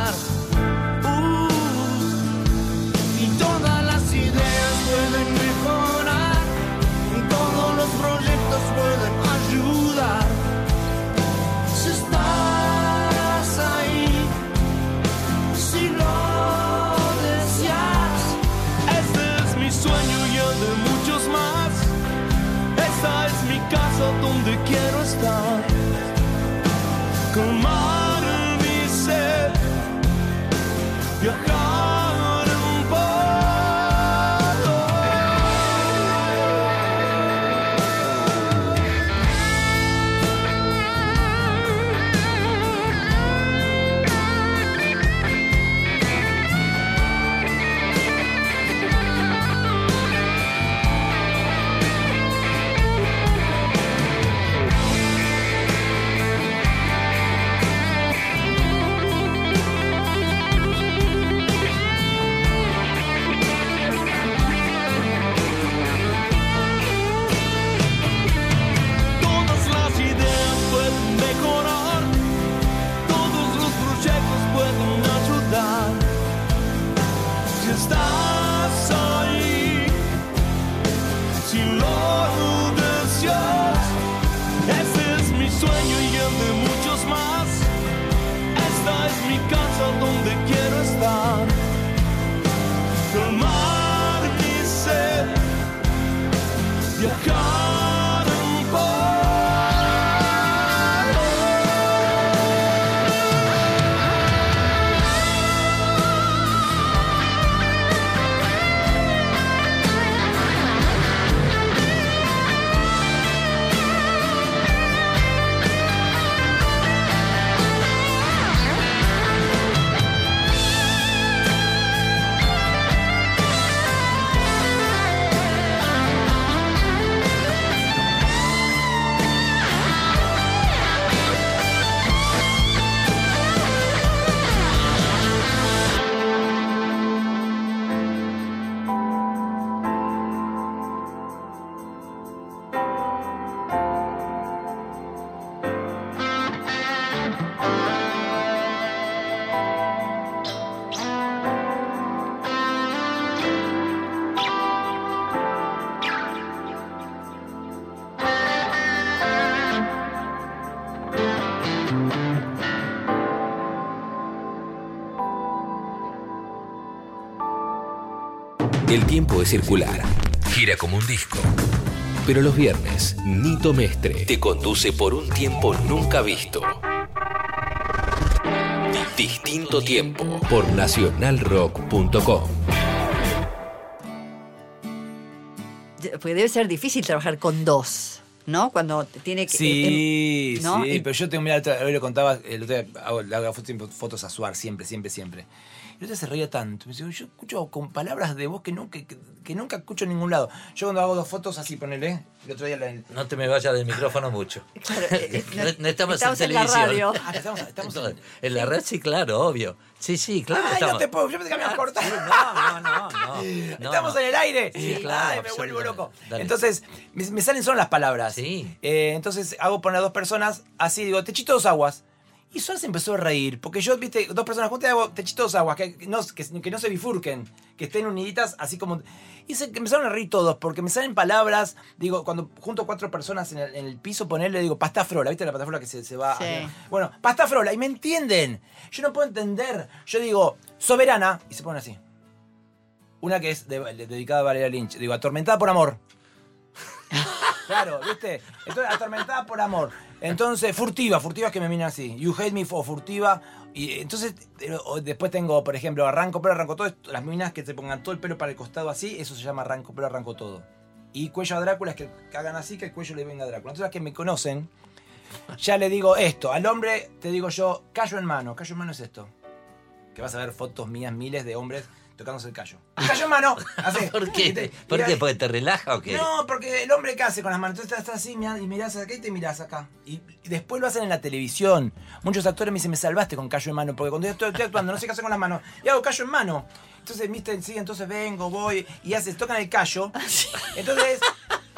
Calmar mi tiempo es circular, gira como un disco. Pero los viernes, Nito Mestre te conduce por un tiempo nunca visto. Distinto tiempo por nacionalrock.com. Porque debe ser difícil trabajar con dos, ¿no? Cuando tiene que. Sí, ¿no? sí, Y- pero yo tengo, mira, otra- hoy lo contaba, el otro día hago, le hago fotos, fotos a Suar, siempre, siempre, siempre. Y ella se reía tanto. Me dice, yo escucho con palabras de voz que nunca, que, que nunca escucho en ningún lado. Yo cuando hago dos fotos así, ponele, el otro día la, No te me vayas del micrófono mucho. [laughs] Claro, eh, No, estamos, estamos en en la televisión. radio. Ah, estamos, en la red sí, claro, obvio. Sí, sí, claro. Ay, estamos. no te puedo, yo pensé que me habías cortado. No, no, no, no. [laughs] no, Estamos no. en el aire. Sí, claro, Ay, me vuelvo loco. Dale. Entonces, me, me salen solo las palabras. Sí. Eh, entonces hago poner a dos personas así, digo, techito dos aguas. Y Suar se empezó a reír, porque yo, viste, dos personas juntas y hago techito dos aguas, que no, que, que no se bifurquen, que estén uniditas así como... Y se empezaron a reír todos, porque me salen palabras, digo, cuando junto cuatro personas en el, en el piso, ponerle, digo, pasta frola, ¿viste la pasta frola que se, se va? Sí. hacia- Bueno, pasta frola, y me entienden. Yo no puedo entender. Yo digo, soberana, y se ponen así. Una que es de- de- dedicada a Valeria Lynch. Digo, atormentada por amor. Claro, ¿viste? Entonces, atormentada por amor. Entonces, furtiva, furtiva es que me miran así. You hate me for furtiva. Y entonces, después tengo, por ejemplo, arranco pelo, arranco todo. Las minas que se pongan todo el pelo para el costado así, eso se llama arranco pelo, arranco todo. Y cuello a Drácula es que hagan así, que el cuello le venga a Drácula. Entonces, las que me conocen, ya le digo esto. Al hombre, te digo yo, callo en mano. Callo en mano es esto. Que vas a ver fotos mías, miles de hombres tocándose el callo. [laughs] ¡Callo en mano! Así. [laughs] ¿Por qué? te- ¿Por qué? ahí- ¿Porque te relaja o qué? no, porque el hombre ¿qué hace con las manos? Entonces estás así y mirás acá y te mirás acá. Y, y después lo hacen en la televisión. Muchos actores me dicen, me salvaste con callo en mano, porque cuando yo estoy, estoy actuando no sé qué hacer con las manos. Y hago callo en mano. Entonces, viste, sí, entonces vengo, voy, y haces, tocan el callo. [laughs] Entonces,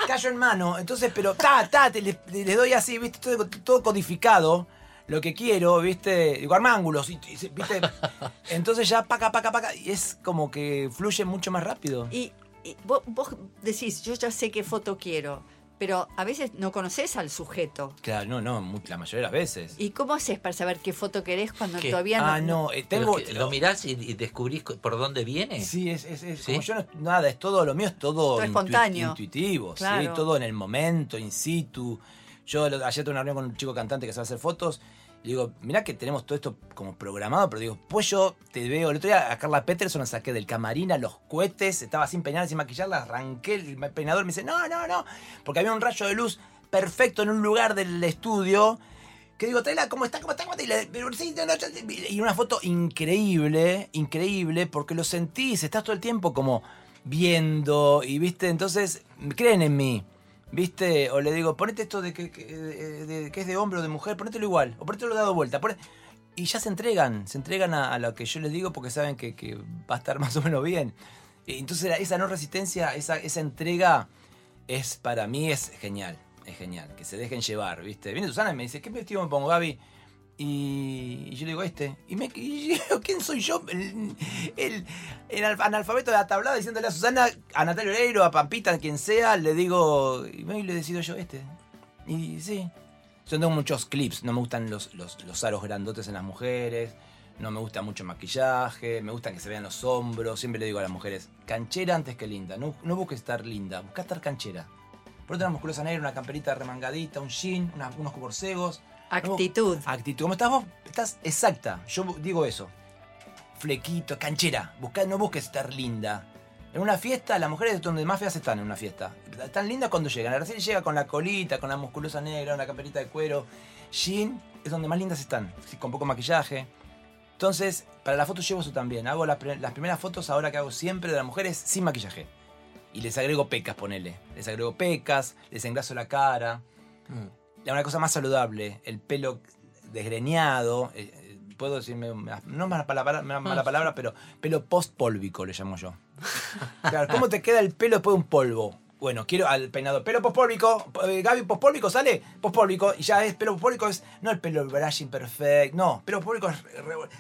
callo en mano. Entonces, pero ta, ta, te, le- les doy así, viste, todo, todo codificado. Lo que quiero, viste, digo, armángulos, y, y- viste. [laughs] Entonces ya paca, paca, paca, y es como que fluye mucho más rápido. Y, y vos, vos decís, yo ya sé qué foto quiero, pero a veces no conoces al sujeto. Claro, no, no, mu- la mayoría de las veces. ¿Y cómo haces para saber qué foto querés cuando ¿Qué? todavía no? ah, no, eh, tengo. que ¿Lo mirás y, y descubrís por dónde viene? Sí, es, es, es ¿Sí? como yo no, nada, es todo, lo mío es todo, Todo intu- espontáneo. intuitivo, sí, Claro. todo en el momento, in situ. Yo ayer tuve una reunión con un chico cantante que sabe hacer fotos. Y digo, mirá que tenemos todo esto como programado, pero digo, pues yo te veo. El otro día a Carla Peterson la saqué del camarín a los cohetes, estaba sin peinar, sin maquillar, la arranqué, el peinador me dice, no, no, no, porque había un rayo de luz perfecto en un lugar del estudio. Que digo, tráela como está, como está, como está. Y, y una foto increíble, increíble, porque lo sentís, estás todo el tiempo como viendo y viste, entonces creen en mí. ¿Viste? O le digo, ponete esto de que, que- de- que es de hombre o de mujer, ponételo igual. O ponételo dado vuelta. poné- Y ya se entregan, se entregan a, lo que yo les digo porque saben que, va a estar [laughs] más o menos bien. Entonces esa no resistencia, esa, esa entrega es para mí es genial. Es genial. Que se dejen llevar, ¿viste? Viene Susana y me dice, ¿qué vestido me pongo, Gaby? Y, yo le digo, este. Y, me, y [laughs] ¿quién soy yo? El, el- el alf- analfabeto de la tablada diciéndole a Susana, a Natalia Oreiro, a Pampita, a quien sea, le digo, y le decido yo, este. Y sí. Yo tengo muchos clips, no me gustan los, los, los aros grandotes en las mujeres, no me gusta mucho maquillaje, me gustan que se vean los hombros. Siempre le digo a las mujeres, canchera antes que linda. No, no busques estar linda, busca estar canchera. Por otra, musculosa negra, una camperita remangadita, un jean, unos borcegos. Actitud. Actitud. ¿Cómo estás vos? Estás exacta. Yo digo eso. Flequito, canchera. Busca, no busques estar linda. En una fiesta, las mujeres es donde más feas están en una fiesta. Están lindas cuando llegan. Recién llega con la colita, con la musculosa negra, una camperita de cuero. Jean es donde más lindas están. Con poco maquillaje. Entonces, para la foto llevo eso también. Hago las, las primeras fotos ahora que hago siempre de las mujeres sin maquillaje. Y les agrego pecas, ponele. Les agrego pecas, les engraso la cara. Mm. Una cosa más saludable, el pelo desgreñado. eh, eh, Puedo decirme, no mala palabra, una mala palabra, pero pelo post-pólvico le llamo yo. Claro, ¿Cómo te queda el pelo después de un polvo? Bueno, quiero al peinado. Pelo pospólvico. eh, Gaby, pospólvico sale. Pospólvico. Y ya es pelo pospólvico. Es, no el pelo brushing perfect. No, pelo pospólvico es.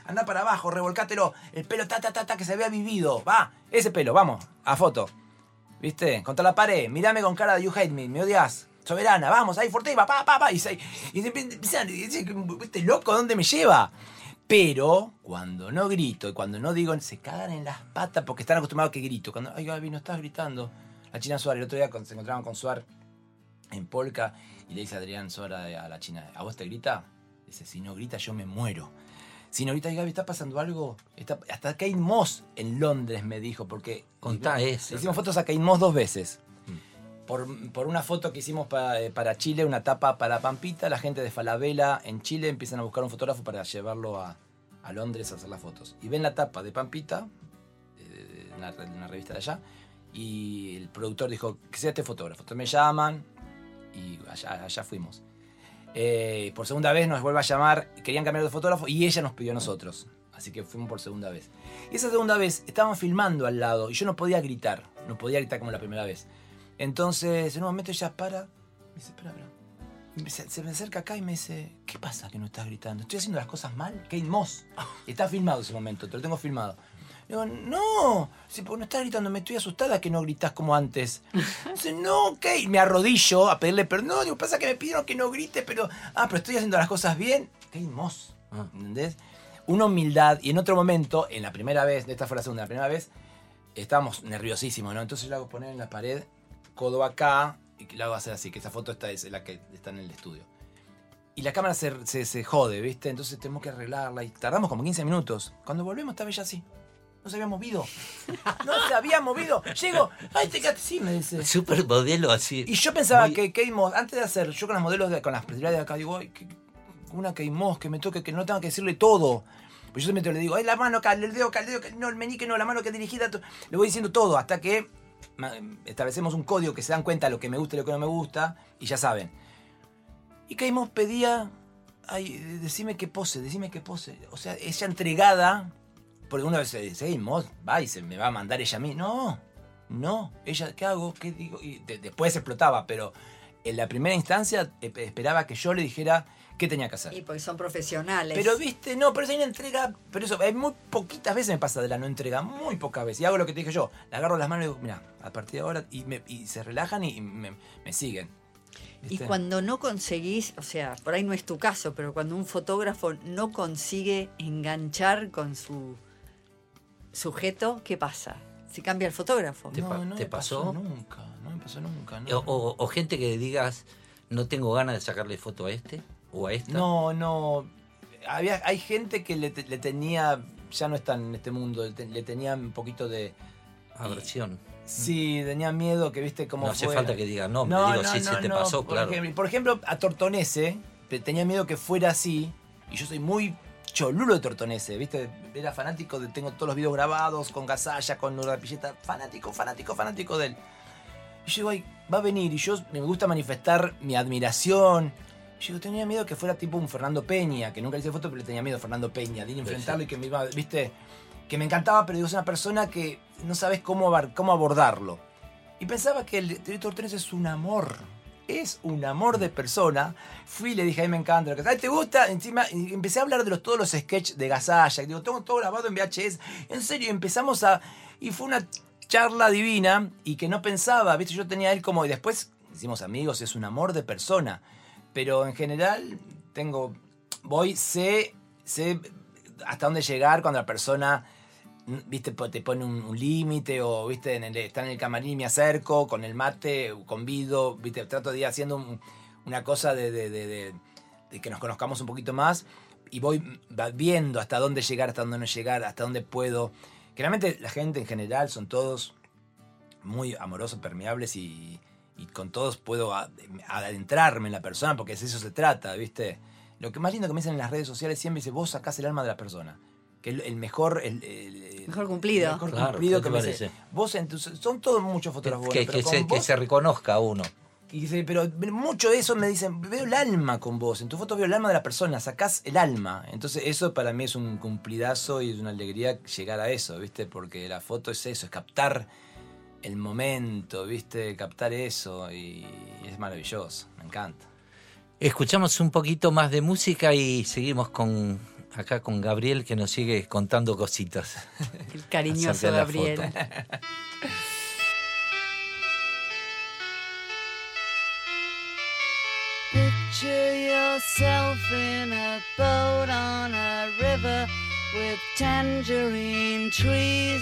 Anda para abajo, revolcátelo. El pelo ta, ta, ta, ta, que se vea vivido. Va, ese pelo, vamos, a foto. ¿Viste? Contra la pared. Mírame con cara de you hate me. Me odias. Soberana, vamos, ahí, Fortiva, pa, pa, pa. Y, se, y se empiezan, y dice, ¿este loco dónde me lleva? Pero cuando no grito y cuando no digo, se cagan en las patas porque están acostumbrados a que grito. Cuando, ay, Gaby, no estás gritando. La China Suárez, el otro día cuando se encontraban con Suar en Polka y le dice a Adrián Suárez a la China, ¿a vos te grita? Dice, si no grita yo me muero. Si no grita, y Gaby, ¿está pasando algo? Está- hasta Kate Moss en Londres me dijo, porque... Contá eso. Hicimos fotos a Kate Moss dos veces. Por, por una foto que hicimos pa- eh, para Chile, una tapa para Pampita, la gente de Falabella en Chile empiezan a buscar un fotógrafo para llevarlo a, a Londres a hacer las fotos. Y ven la tapa de Pampita, de, de una, una revista de allá, y el productor dijo que sea este fotógrafo. Entonces me llaman y allá, allá fuimos. Eh, por segunda vez nos vuelve a llamar, querían cambiar de fotógrafo y ella nos pidió a nosotros. Así que fuimos por segunda vez. Y esa segunda vez estábamos filmando al lado y yo no podía gritar, no podía gritar como la primera vez. Entonces, en un momento ella para, me dice, espera, espera. Se, se me acerca acá y me dice, ¿qué pasa que no estás gritando? ¿Estoy haciendo las cosas mal? Kate Moss. [laughs] Está filmado ese momento, te lo tengo filmado. Digo, no, si no estás gritando, me estoy asustada que no gritas como antes. [laughs] Dice, no, Kate. Me arrodillo a pedirle perdón. Digo, pasa que me pidieron que no grite, pero. Ah, pero estoy haciendo las cosas bien. Kate Moss. Ah. ¿Entendés? Una humildad. Y en otro momento, en la primera vez, esta fue la segunda, la primera vez, estábamos nerviosísimos, ¿no? Entonces yo la hago poner en la pared, codo acá, y la hago hacer así, que esa foto esta es la que está en el estudio. Y la cámara se, se, se jode, ¿viste? Entonces tenemos que arreglarla y tardamos como 15 minutos. Cuando volvemos estaba ella así. No se había movido. [laughs] No se había movido. Llego, ay, te quedaste así, me dice. Super modelo así. Y yo pensaba Muy- que Kate Moss, antes de hacer, yo con las modelos, de, con las celebridades de acá, digo, ay, que- una Kate Moss que me toque, que no tenga que decirle todo. Pues yo siempre le digo, ay, la mano acá, el dedo acá, el dedo acá, no, el meñique no, la mano que dirigida. to-". Le voy diciendo todo hasta que establecemos un código que se dan cuenta lo que me gusta y lo que no me gusta, y ya saben. Y Kate Moss pedía, ay, decime qué pose, decime qué pose. O sea, ella entregada, porque una vez se dice, Moss, va y se me va a mandar ella a mí. No, no, ella, ¿qué hago? ¿Qué digo? Y de- después explotaba, pero en la primera instancia eh, esperaba que yo le dijera qué tenía que hacer. Y porque son profesionales. Pero viste, no, pero es una entrega, pero eso, hay muy poquitas veces me pasa de la no entrega, muy pocas veces. Y hago lo que te dije yo, le agarro las manos y digo, mira, a partir de ahora, y, me- y se relajan y me, me siguen. Y cuando no conseguís, o sea, por ahí no es tu caso, pero cuando un fotógrafo no consigue enganchar con su sujeto, ¿qué pasa? Si cambia el fotógrafo. ¿Te pa- me te pasó? nunca, no me pasó nunca. No, O, o- o gente que digas, no tengo ganas de sacarle foto a este o a esta. no, no. Había, hay gente que le, te- le tenía, ya no está en este mundo, le, te- le tenía un poquito de... Aversión. Sí, tenía miedo que viste cómo No hace fue. falta que diga nombre, digo, sí, sí te pasó, por claro. Ejemplo, por ejemplo, a Tortonese, te- tenía miedo que fuera así, y yo soy muy cholulo de Tortonese, ¿viste? Era fanático de, tengo todos los videos grabados con Gasalla, con Pilleta, fanático, fanático, fanático de él. Y yo digo, ay, va a venir, y yo me gusta manifestar mi admiración. Yo tenía miedo que fuera tipo un Fernando Peña, que nunca le hice foto, pero le tenía miedo a Fernando Peña, de Sí, enfrentarlo sí. y que me iba, ¿viste? Que me encantaba, pero digo, es una persona que no sabes cómo, cómo abordarlo. Y pensaba que el director Tortonese es un amor. Es un amor de persona. Fui y le dije, a mí me encanta. lo que- Ay, ¿Te gusta? Encima y empecé a hablar de los, todos los sketches de Gasalla. Y digo, tengo todo grabado en VHS. En serio, empezamos a... Y fue una charla divina y que no pensaba, ¿viste? Yo tenía a él como... Y después hicimos amigos, es un amor de persona. Pero en general tengo... Voy, sé, sé hasta dónde llegar cuando la persona viste, te pone un, límite o, viste, está en el camarín y me acerco con el mate, convido, viste, trato de ir haciendo un- una cosa de, que nos conozcamos un poquito más y voy viendo hasta dónde llegar, hasta dónde no llegar, hasta dónde puedo. Generalmente la gente en general son todos muy amorosos, permeables y, y con todos puedo adentrarme en la persona porque de eso se trata, ¿viste? Lo que más lindo que me dicen en las redes sociales siempre dice, vos sacás el alma de la persona. Que el, el mejor... El, el- Mejor cumplido. el mejor Claro, cumplido ¿qué que me dice. parece? Vos en tus- son todos muchos fotógrafos que, buenos, que pero se, con que vos- se reconozca uno. y dice, pero mucho de eso me dicen, veo el alma con vos, en tu foto veo el alma de la persona, sacás el alma. Entonces eso para mí es un cumplidazo y es una alegría llegar a eso, ¿viste? Porque la foto es eso, es captar el momento, ¿viste? Captar eso y es maravilloso, me encanta. Escuchamos un poquito más de música y seguimos con acá con Gabriel que nos sigue contando cositas. [laughs] El cariñoso Gabriel. Picture yourself in a boat on a river with tangerine trees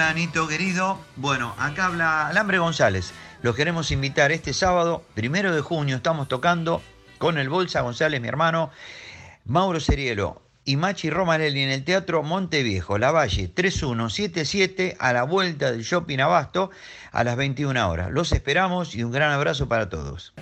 Anito querido. Bueno, acá habla Alambre González. Los queremos invitar este sábado, primero de junio, estamos tocando con el Bolsa González, mi hermano, Mauro Serielo y Machi Romanelli en el Teatro Monteviejo, La Valle 3177, a la vuelta del Shopping Abasto, a las 21 horas. Los esperamos y un gran abrazo para todos.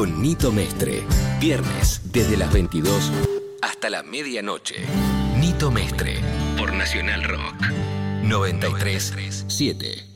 Con Nito Mestre. Viernes, desde las 22 hasta la medianoche. Nito Mestre, por Nacional Rock. 93.7.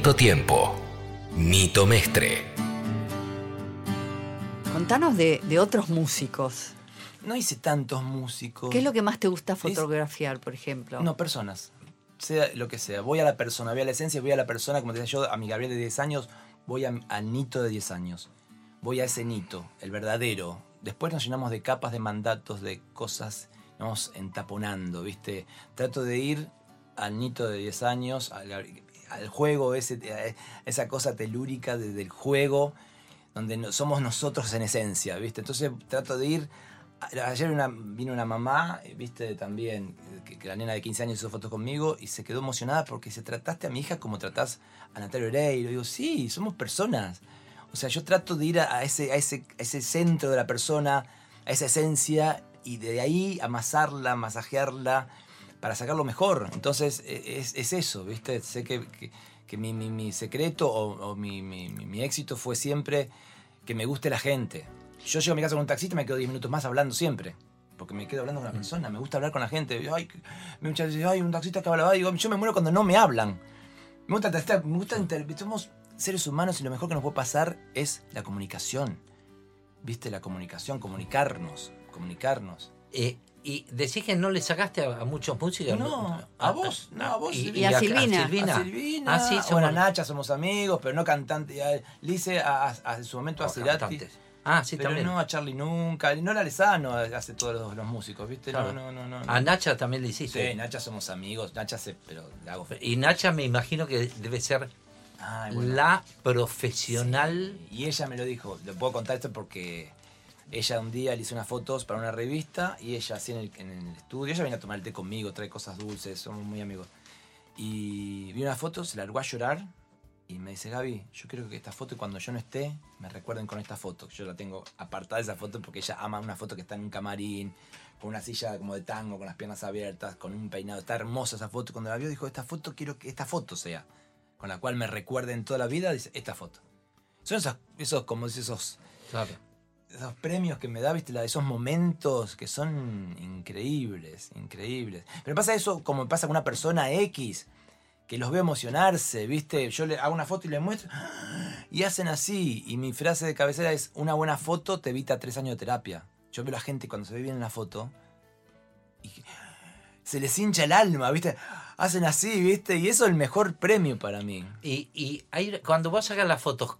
Tiempo. Nito Mestre. Contanos de, de otros músicos. No hice tantos músicos. ¿Qué es lo que más te gusta fotografiar, por ejemplo? No, personas. Sea lo que sea. Voy a la persona, voy a la esencia, voy a la persona. Como te decía yo, a mi Gabriel de 10 años, voy a- al Nito de 10 años. Voy a ese Nito, el verdadero. Después nos llenamos de capas, de mandatos, de cosas. nos Vamos entaponando, ¿viste? Trato de ir al Nito de 10 años, al, al juego, a esa cosa telúrica de- del juego, donde somos nosotros en esencia, ¿viste? Entonces trato de ir Ayer una- vino una mamá, eh, viste, también, que, la nena de 15 años hizo fotos conmigo y se quedó emocionada porque se trataste a mi hija como tratás a Natalia Oreiro. digo, sí, somos personas. O sea, yo trato de ir a ese, a, ese, a ese centro de la persona, a esa esencia, y de ahí amasarla, masajearla, para sacar lo mejor. Entonces, e- es, es eso, ¿viste? Sé que, que- que mi, mi- mi secreto o, o mi, mi- éxito fue siempre que me guste la gente. Yo llego a mi casa con un taxista y me quedo 10 minutos más hablando siempre. Porque me quedo hablando con una persona, me gusta hablar con la gente. Ay, muchas veces, ay, un taxista que habla, digo, yo me muero cuando no me hablan. Me gusta, me gusta somos seres humanos y lo mejor que nos puede pasar es la comunicación. ¿Viste? La comunicación, comunicarnos, comunicarnos. Eh, y decís que no le sacaste a, a muchos músicos. No, a vos, no, a vos. Y, Y a Silvina. A Silvina. Ah, sí, bueno, a Nacha somos amigos, pero no cantante. Le hice a, a- a- en su momento a No, Cerati. cantantes. Ah, sí, pero también. no a Charlie nunca. No a Lesano hace todos los, los músicos, ¿viste? Claro. No, no, no, no. A Nacha también le hiciste. Sí, Nacha somos amigos. Nacha se. Pero le hago fe. Y Nacha me imagino que debe ser Ay, bueno. la profesional. Y ella me lo dijo, le puedo contar esto porque ella un día le hizo unas fotos para una revista y ella así en el, en el estudio, ella viene a tomar el té conmigo, trae cosas dulces, somos muy amigos. Y vi una foto, se largó a llorar y me dice, Gaby, yo creo que esta foto cuando yo no esté, me recuerden con esta foto. Yo la tengo apartada esa foto porque ella ama una foto que está en un camarín, con una silla como de tango, con las piernas abiertas, con un peinado. Está hermosa esa foto. Cuando la vio dijo, esta foto quiero que esta foto sea, con la cual me recuerden toda la vida, dice, esta foto. Son esos, esos como esos, Claro. Esos premios que me da, viste, la- esos momentos que son increíbles, increíbles. Pero pasa eso como pasa con una persona X, que los veo emocionarse, viste, yo le hago una foto y le muestro, y hacen así, y mi frase de cabecera es, una buena foto te evita tres años de terapia. Yo veo a la gente cuando se ve bien en la foto, y se les hincha el alma, viste, hacen así, viste, y eso es el mejor premio para mí. Y, y cuando vos sacas las fotos,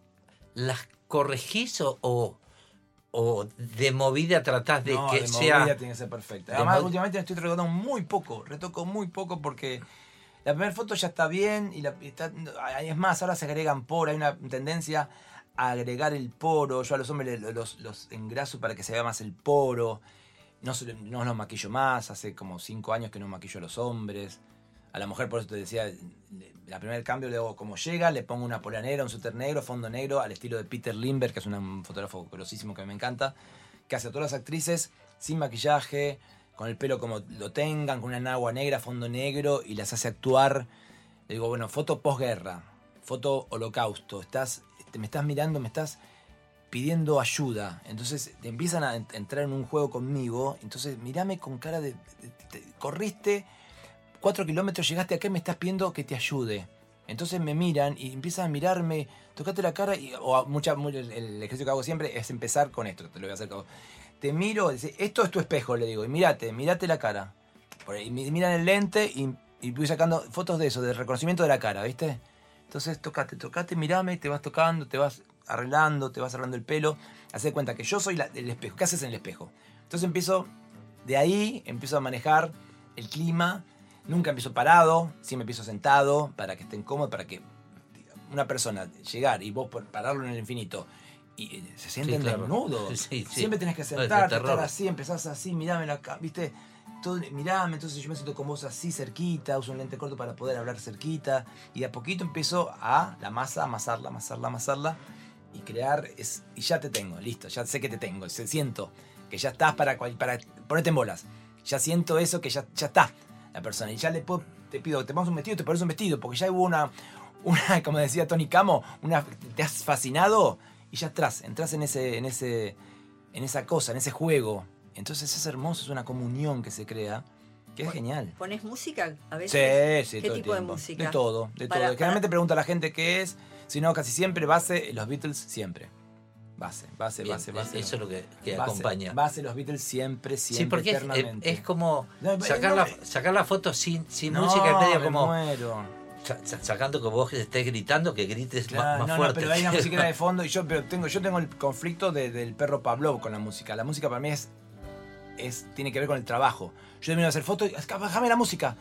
¿las corregís o, o de movida tratás de no, que de sea... movida tiene que ser perfecta. de Además, últimamente me estoy retocando muy poco, retoco muy poco porque la primera foto ya está bien y la, y está- es más, ahora se agregan poros, hay una tendencia a agregar el poro. Yo a los hombres los, los engraso para que se vea más el poro. No, no los maquillo más, hace como cinco años que no maquillo a los hombres. A la mujer, por eso te decía, la primer cambio le hago como llega, le pongo una pola negra, un suéter negro, fondo negro, al estilo de Peter Limber, que es un fotógrafo grosísimo que me encanta, que hace a todas las actrices sin maquillaje, con el pelo como lo tengan, con una agua negra, fondo negro, y las hace actuar. Le digo, bueno, foto posguerra, foto holocausto, estás, te- me estás mirando, me estás pidiendo ayuda. Entonces empiezan a ent- entrar en un juego conmigo. Entonces mirame con cara de- corriste cuatro kilómetros, llegaste acá y me estás pidiendo que te ayude. Entonces me miran y empiezan a mirarme, tocate la cara, y, o mucha, mu- el, ejercicio que hago siempre es empezar con esto, te lo voy a hacer. Te miro, dice, esto es tu espejo, le digo, y mirate, mirate la cara. Mi- miran el lente y, y voy sacando fotos de eso, de reconocimiento de la cara, ¿viste? Entonces tocate, tocate, mirame, te vas tocando, te vas arreglando, te vas arreglando el pelo. Haz de cuenta que yo soy el espejo. ¿Qué haces en el espejo? Entonces empiezo, de ahí empiezo a manejar el clima. Nunca empiezo parado, siempre empiezo sentado para que estén cómodos, para que una persona llegar y vos pararlo en el infinito y eh, se sienten claro. desnudos. [laughs] Sí, sí. Siempre tenés que es sentarte, estar así, empezás así, ca- ¿viste? Todo, mirame, entonces yo me siento con vos así cerquita, uso un lente corto para poder hablar cerquita y de a poquito empiezo a la masa, amasarla, amasarla, amasarla y crear, es, y ya te tengo, listo, ya sé que te tengo, se- siento que ya estás para, para ponerte en bolas, ya siento eso que ya, ya está la persona y ya le puedo, te pido, te pongas un vestido, te pones un vestido, porque ya hubo una, una [laughs] como decía Tony Camo, una, te has fascinado y ya entras, entras en ese, en ese, en esa cosa, en ese juego. Entonces es hermoso, es una comunión que se crea, que es genial. ¿Pones música a Sí, veces? sí, ¿Qué todo tipo de música? De todo, de Para- todo. Generalmente pregunta a la gente qué es, si no, casi siempre base, los Beatles siempre. Base, base, Bien, base, base. eso es lo que- que Base, acompaña. Base, los Beatles siempre, siempre, Sí, porque es, eternamente. es como No, sacar, no, la, sacar la foto sin, sin No, música, medio me como muero. sa- sa- sacando que vos estés gritando, que grites Claro, más, más no, fuerte. no, pero hay una musiquera de [laughs] fondo y yo pero tengo, yo tengo el conflicto de- del perro Pavlov con la música. La música para mí es, es tiene que ver con el trabajo. Yo termino de hacer fotos y "Acá, bájame la música.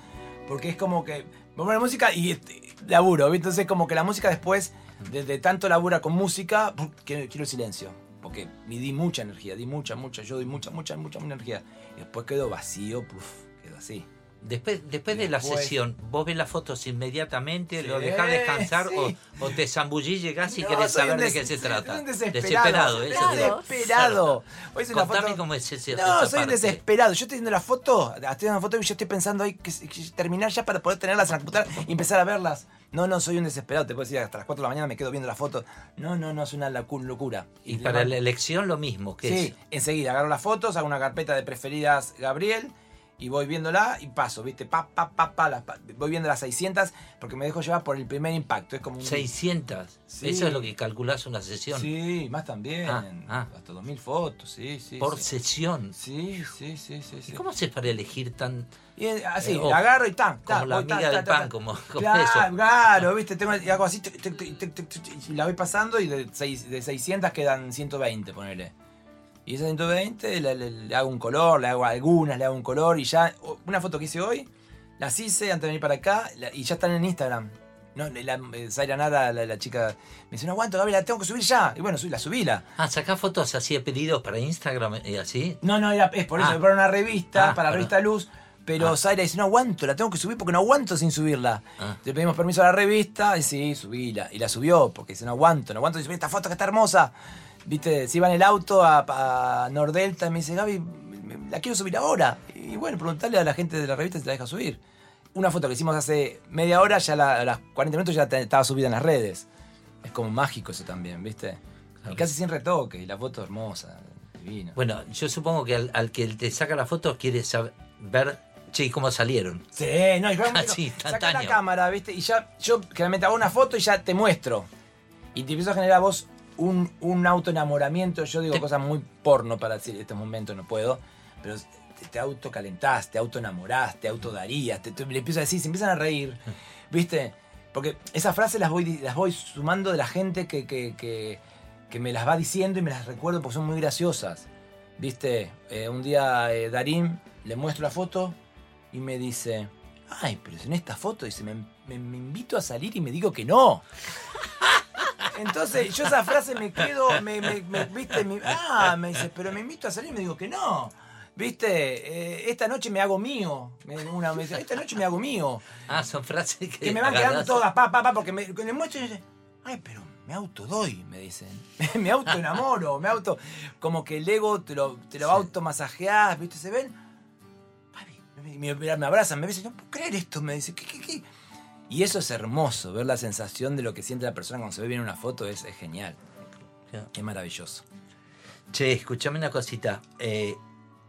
Porque es como que pongo la música y este, laburo. Entonces como que la música después, de, de tanto labura con música, quiero, el silencio. Porque me di mucha energía, di mucha, mucha, yo doy mucha, mucha, mucha, energía. Después quedo vacío, puf, quedo así. Después, después de la sesión, ¿vos ves las fotos inmediatamente? ¿Lo dejás descansar sí. o, o te zambullís, llegás y No, querés soy saber de qué se soy trata? un desesperado. Desesperado. Hoy hice una Contame foto- cómo es ese No, soy un desesperado. Yo estoy viendo la foto, estoy viendo la foto y yo estoy pensando ahí que, que terminar ya para poder tenerlas en la computadora y empezar a verlas. No, no, soy un desesperado. Te puedo decir, hasta las 4 de la mañana me quedo viendo la foto. No, no, no, es una locu- locura. Y para la elección lo mismo, que Sí, es enseguida agarro las fotos, hago una carpeta de preferidas Gabriel y voy viéndola y paso, ¿viste? Pa, pa, pa, pa, las pa- voy viendo las 600 porque me dejo llevar por el primer impacto. Es como un... 600. Sí. Eso es lo que calculás una sesión. Sí, más también. Ah, ah. Hasta 2000 fotos, sí, sí. Por sí. sesión. Sí, sí, sí, sí. ¿Y cómo haces para elegir tan... Y así, Eh, la ojo, agarro y tan, como la amiga del pan, como- [laughs] como claro, eso. Claro, viste, tengo, y hago así, tic, tic, tic, la voy pasando y de, seis- de 600 quedan 120, ponele. Y esas 120 le, le- le hago un color, le hago algunas, le hago un color y ya, una foto que hice hoy, las hice antes de venir para acá la- y ya están en Instagram. No, la, eh, Zaira Nara, la, la chica, me dice, no aguanto, Gaby, la tengo que subir ya. Y bueno, subí, la subíla. Ah, sacás fotos así de pedidos para Instagram y así. No, no, era, es por eso, Ah. para una revista, Ah, para la revista Luz. Pero Ah. Zaira dice, no aguanto, la tengo que subir porque no aguanto sin subirla. Ah. Le pedimos permiso a la revista y sí, subíla. Y la subió porque dice, no aguanto, no aguanto sin subir esta foto que está hermosa. Viste, se iba en el auto a, a Nordelta y me dice, Gaby, la quiero subir ahora. Y bueno, preguntarle a la gente de la revista si la deja subir. Una foto que hicimos hace media hora, ya la- a las 40 minutos ya estaba subida en las redes. Es como mágico eso también, ¿viste? Y casi sin retoque, y la foto hermosa, divina. Bueno, yo supongo que al, al que te saca la foto quiere saber, ver, che, ¿y cómo salieron? Sí, no, y [laughs] sí, saca la cámara, ¿viste? Y ya, yo generalmente hago una foto y ya te muestro. Y te empiezo a generar vos un, un autoenamoramiento. Yo digo cosas muy porno para decir en este momento, no puedo. Pero te, te autocalentás, te autoenamorás, te autodarías. Te, te- le empiezo a decir, se empiezan a reír, [laughs] ¿viste? Porque esas frases las voy, las voy sumando de la gente que, que, que, que me las va diciendo y me las recuerdo porque son muy graciosas. ¿Viste? Eh, un día eh, Darín le muestro la foto y me dice, ay, pero en esta foto dice, me, me- me invito a salir y me digo que no. [laughs] Entonces yo esa frase me quedo, me, me- me- viste, me- ah, me dice, pero me invito a salir me digo que no. Viste, Eh, esta noche me hago mío. Me, una me dice, esta noche me hago mío. Ah, son frases que, Que me van quedando todas, pa, pa, pa, porque me, le muestro y dice, ay, pero me autodoy, me dicen. [laughs] me autoenamoro, me auto. Como que el ego te lo, te lo Sí. automasajeás, ¿viste? ¿Se ven? Ay, me, me- abrazan, me dicen, no puedo creer esto, me dice, ¿qué, qué, qué? Y eso es hermoso, ver la sensación de lo que siente la persona cuando se ve bien una foto es, es genial. Es maravilloso. Che, escúchame una cosita. eh,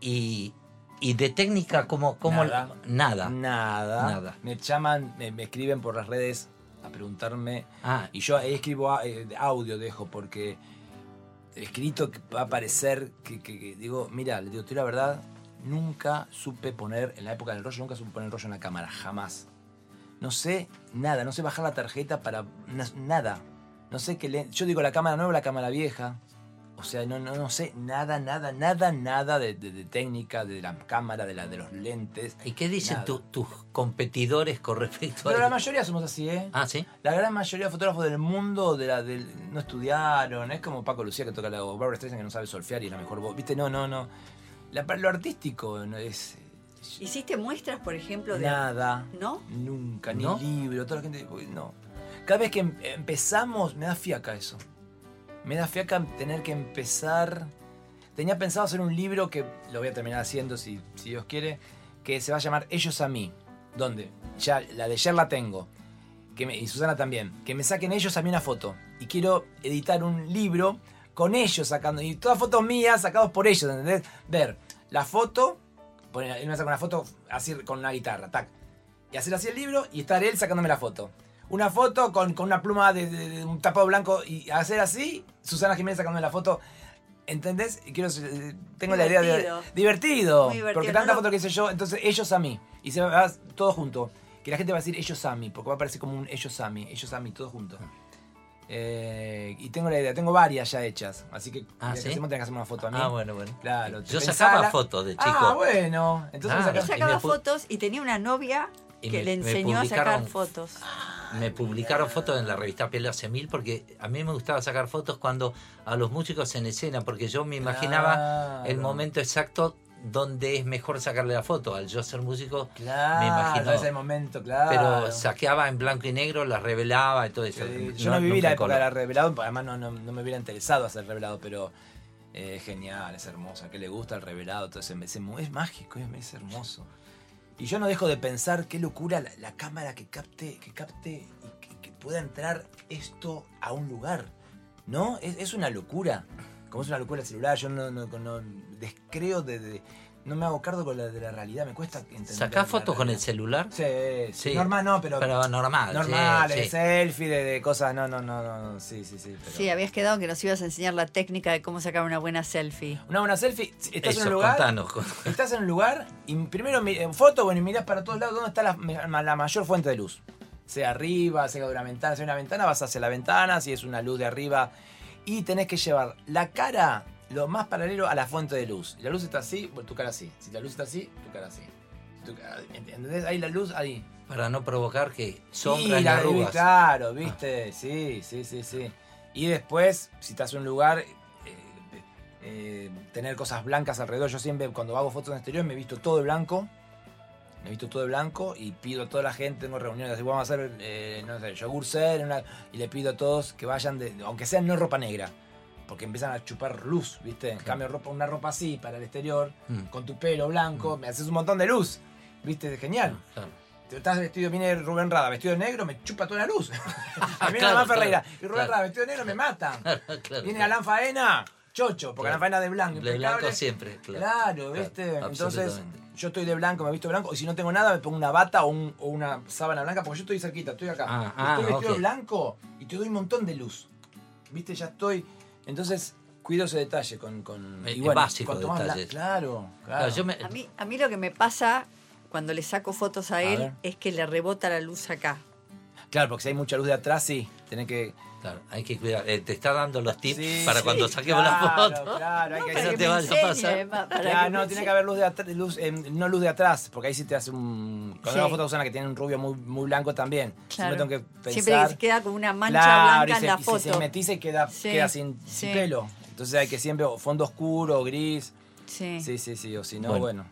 y, y de técnica, ¿cómo? cómo Nada. Nada. Nada. Nada. Me llaman, me, me escriben por las redes a preguntarme. Ah, Y yo ahí escribo eh, audio, dejo, porque escrito que va a parecer que, que- que digo, mira, le digo, te digo la verdad, nunca supe poner, en la época del rollo, nunca supe poner el rollo en la cámara, jamás. No sé nada, no sé bajar la tarjeta para na- nada. No sé qué le... Yo digo la cámara nueva, la cámara vieja. O sea, no, no, no sé nada, nada, nada, nada de, de- de técnica, de la cámara, de, la, de los lentes. ¿Y qué dicen tu- tus competidores con respecto Pero a la mayoría somos así, ¿eh? Ah, sí. La gran mayoría de fotógrafos del mundo de la, del- no estudiaron. Es como Paco Lucía que toca la o Barbara Streisand que no sabe solfear y es la mejor voz. ¿Viste? No, no, no. La- lo artístico no es ¿Hiciste muestras, por ejemplo, de nada. ¿No? Nunca, ni ¿No? libro. Toda la gente. No. Cada vez que em- empezamos, me da fiaca eso. Me da fiaca tener que empezar. Tenía pensado hacer un libro que lo voy a terminar haciendo si, si Dios quiere, que se va a llamar Ellos a mí. ¿Dónde? Ya, la de ayer la tengo. Que me- y Susana también. Que me saquen ellos a mí una foto. Y quiero editar un libro con ellos sacando. Y todas fotos mías sacados por ellos, ¿entendés? Ver la foto. Poner, él me saca una foto así con una guitarra, tac. Y hacer así el libro y estar él sacándome la foto. Una foto con, con una pluma de, de- de un tapado blanco y hacer así, Susana Jiménez sacándome la foto. ¿Entendés? Quiero, eh, tengo la idea de. Divertido. Divertido. Muy divertido. Porque No tanta lo- foto que hice yo, entonces ellos a mí. Y se va todo junto. Que la gente va a decir ellos a mí, porque va a parecer como un ellos a mí, ellos a mí, todo junto. Eh, y tengo la idea, tengo varias ya hechas. Así que Ah, ¿sí? hacemos, tenés que hacerme una foto a mí. Ah, bueno, bueno. Claro. Yo sacaba la- fotos de chico. Ah, bueno. Entonces Ah, sacás- sacaba fotos y tenía una novia que me- le enseñó a sacar fotos. Me publicaron fotos en la revista Piel hace mil porque a mí me gustaba sacar fotos cuando a los músicos en escena, porque yo me imaginaba el momento exacto donde es mejor sacarle la foto. Al yo ser músico, Claro, me imagino. ese momento, claro. pero saqueaba en blanco y negro, las revelaba y todo eso. Sí, yo no, viví la época de la revelado, además no, no, no me hubiera interesado hacer revelado, pero eh, es genial, es hermoso. A que le gusta el revelado, todo ese, ese- es mágico, es, es hermoso. Y yo no dejo de pensar qué locura la, la cámara que capte, que capte y que, que pueda entrar esto a un lugar. ¿No? Es, es una locura. Como es una locura el celular, yo no, no, no descreo de, de- No me hago cargo con la, de la realidad, me cuesta entender. ¿Sacás fotos con el celular? Sí, sí. Normal no, pero. Pero normal. Normal, sí, de sí. selfie, de, de cosas. No, no, no, no, no, Sí, sí, sí. pero- Sí, habías quedado que nos ibas a enseñar la técnica de cómo sacar una buena selfie. Una buena selfie. Estás en un lugar. contanos. Estás en un lugar y primero en foto, bueno, y mirás para todos lados dónde está la, la mayor fuente de luz. Sea arriba, sea de una ventana, sea una ventana, vas hacia la ventana, si es una luz de arriba. Y tenés que llevar la cara lo más paralelo a la fuente de luz. Si la luz está así, bueno, tu cara así. Si la luz está así, tu cara así. Tu ¿Entendés? Ahí la luz, ahí. Para no provocar que sombras Y la- arrugas. Claro, viste, sí, sí, sí, sí. Y después, si estás en un lugar, eh, eh, tener cosas blancas alrededor. Yo siempre, cuando hago fotos en exterior, me he visto todo de blanco. Me visto todo de blanco y pido a toda la gente, tengo reuniones así, vamos a hacer, eh, no sé, yogur ser, una- y le pido a todos que vayan, de, aunque sea no ropa negra, porque empiezan a chupar luz, ¿viste? En cambio, ropa, una ropa así para el exterior, Mm. con tu pelo blanco, me haces un montón de luz, ¿viste? Genial. Claro. Te estás vestido, viene Rubén Rada vestido de negro, me chupa toda la luz. [laughs] A mí Claro, Alan Ferreira claro, y Rubén. Rada vestido de negro me matan. [laughs] Claro, Viene. Alan Faena, chocho, porque Claro. Alan Faena de blanco. De blanco siempre, claro. Claro, ¿viste? Claro, Entonces. Yo estoy de blanco, me visto de blanco, y si no tengo nada, me pongo una bata o, un- o una sábana blanca, porque yo estoy cerquita, estoy acá. Ah, estoy ah, vestido de ok. blanco y te doy un montón de luz. ¿Viste? Ya estoy. Entonces, cuido ese detalle con. con y bueno, básico cuanto más blan- detalle. Claro, claro. Claro, yo me- A mí, a mí lo que me pasa cuando le saco fotos a A él ver. es que le rebota la luz acá. Claro, porque si hay mucha luz de atrás, sí, tenés que. Claro, hay que cuidar. Eh, te está dando los tips Sí, para sí, cuando saquemos la claro, foto. Claro, hay que, [laughs] que no hay te que- vaya a pasar. Para Claro, que no, tiene que haber luz de atrás, luz, eh, no luz de atrás, porque ahí sí te hace un. Cuando Sí. hago fotos a Susana que tiene un rubio muy, muy blanco también. Claro. Siempre tengo que pensar. Siempre queda como una mancha Claro, blanca y en se, la y foto. se metiza y queda, Sí, queda sin, sí. sin pelo. Entonces hay que siempre o fondo oscuro gris. Sí. Sí, sí, sí, o si no, Bueno, bueno.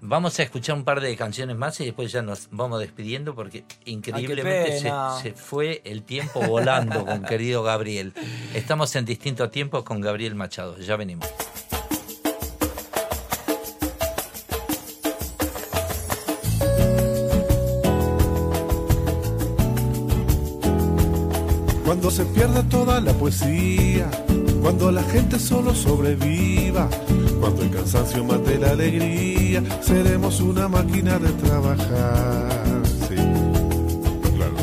Vamos a escuchar un par de canciones más y después ya nos vamos despidiendo porque increíblemente se, se fue el tiempo volando con [laughs] querido Gabriel. Estamos en distintos tiempos con Gabriel Machado. Ya venimos. Cuando se pierda toda la poesía, cuando la gente solo sobreviva, cuando el cansancio mate la alegría, seremos una máquina de trabajar. Sí, claro.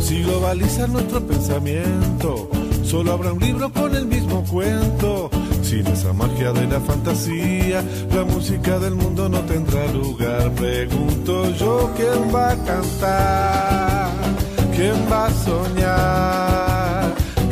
Si globaliza nuestro pensamiento, solo habrá un libro con el mismo cuento. Sin esa magia de la fantasía, la música del mundo no tendrá lugar. Pregunto yo quién va a cantar, quién va a soñar,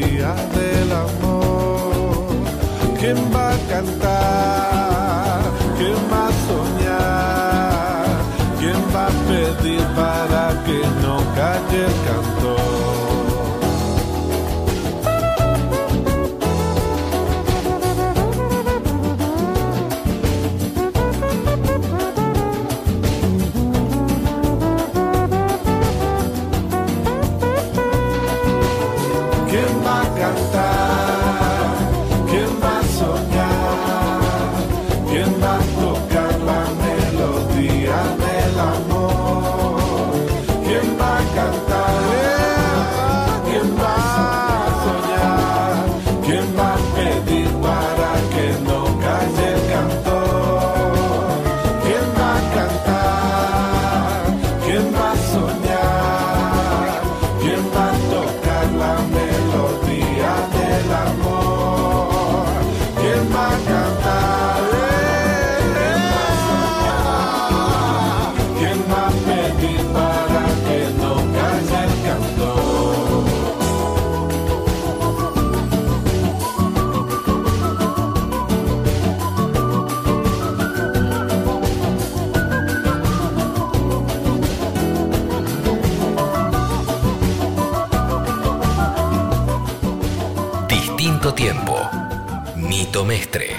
melodía del amor? ¿Quién va a cantar? ¿Quién va a soñar? ¿Quién va a pedir para que no calle el cantor? cuánto tiempo. Mestre.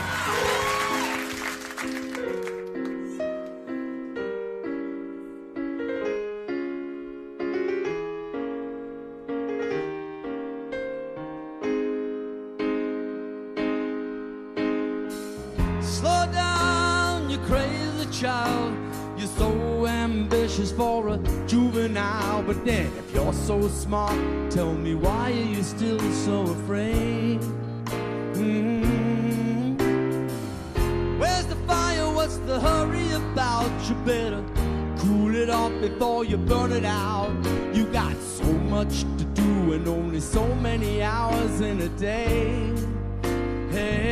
Slow down, you crazy child. You're so ambitious for a juvenile, but then if you're so smart, tell me why before you burn it out. You got so much to do and only so many hours in a day. Hey,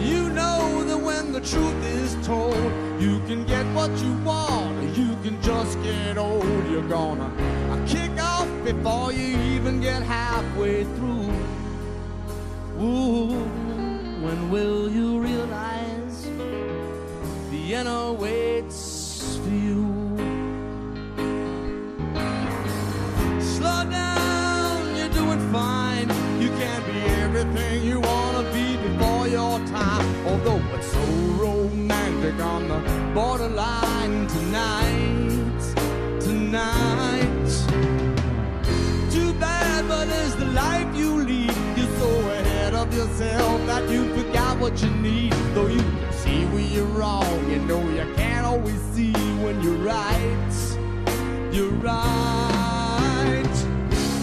you know that when the truth is told, you can get what you want, or you can just get old. You're gonna kick off before you even get halfway through. On the borderline tonight, tonight. Too bad, but it's the life you lead. You're so ahead of yourself that you forgot what you need. Though you see where you're wrong, you know you can't always see when you're right. You're right.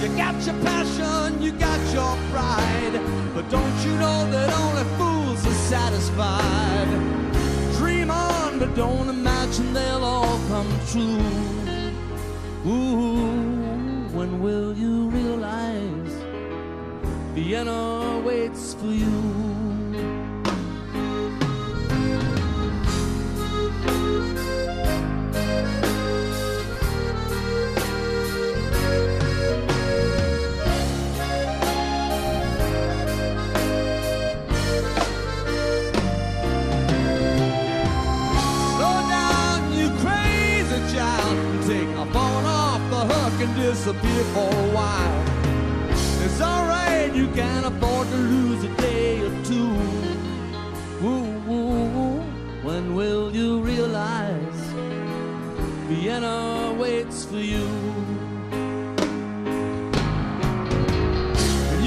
You got your passion, you got your pride. But don't you know that only fools are satisfied? But don't imagine they'll all come true. Ooh, when will you realize Vienna waits for you? Disappear for a while. It's alright, you can afford to lose a day or two. Ooh, ooh, ooh. when will you realize Vienna waits for you?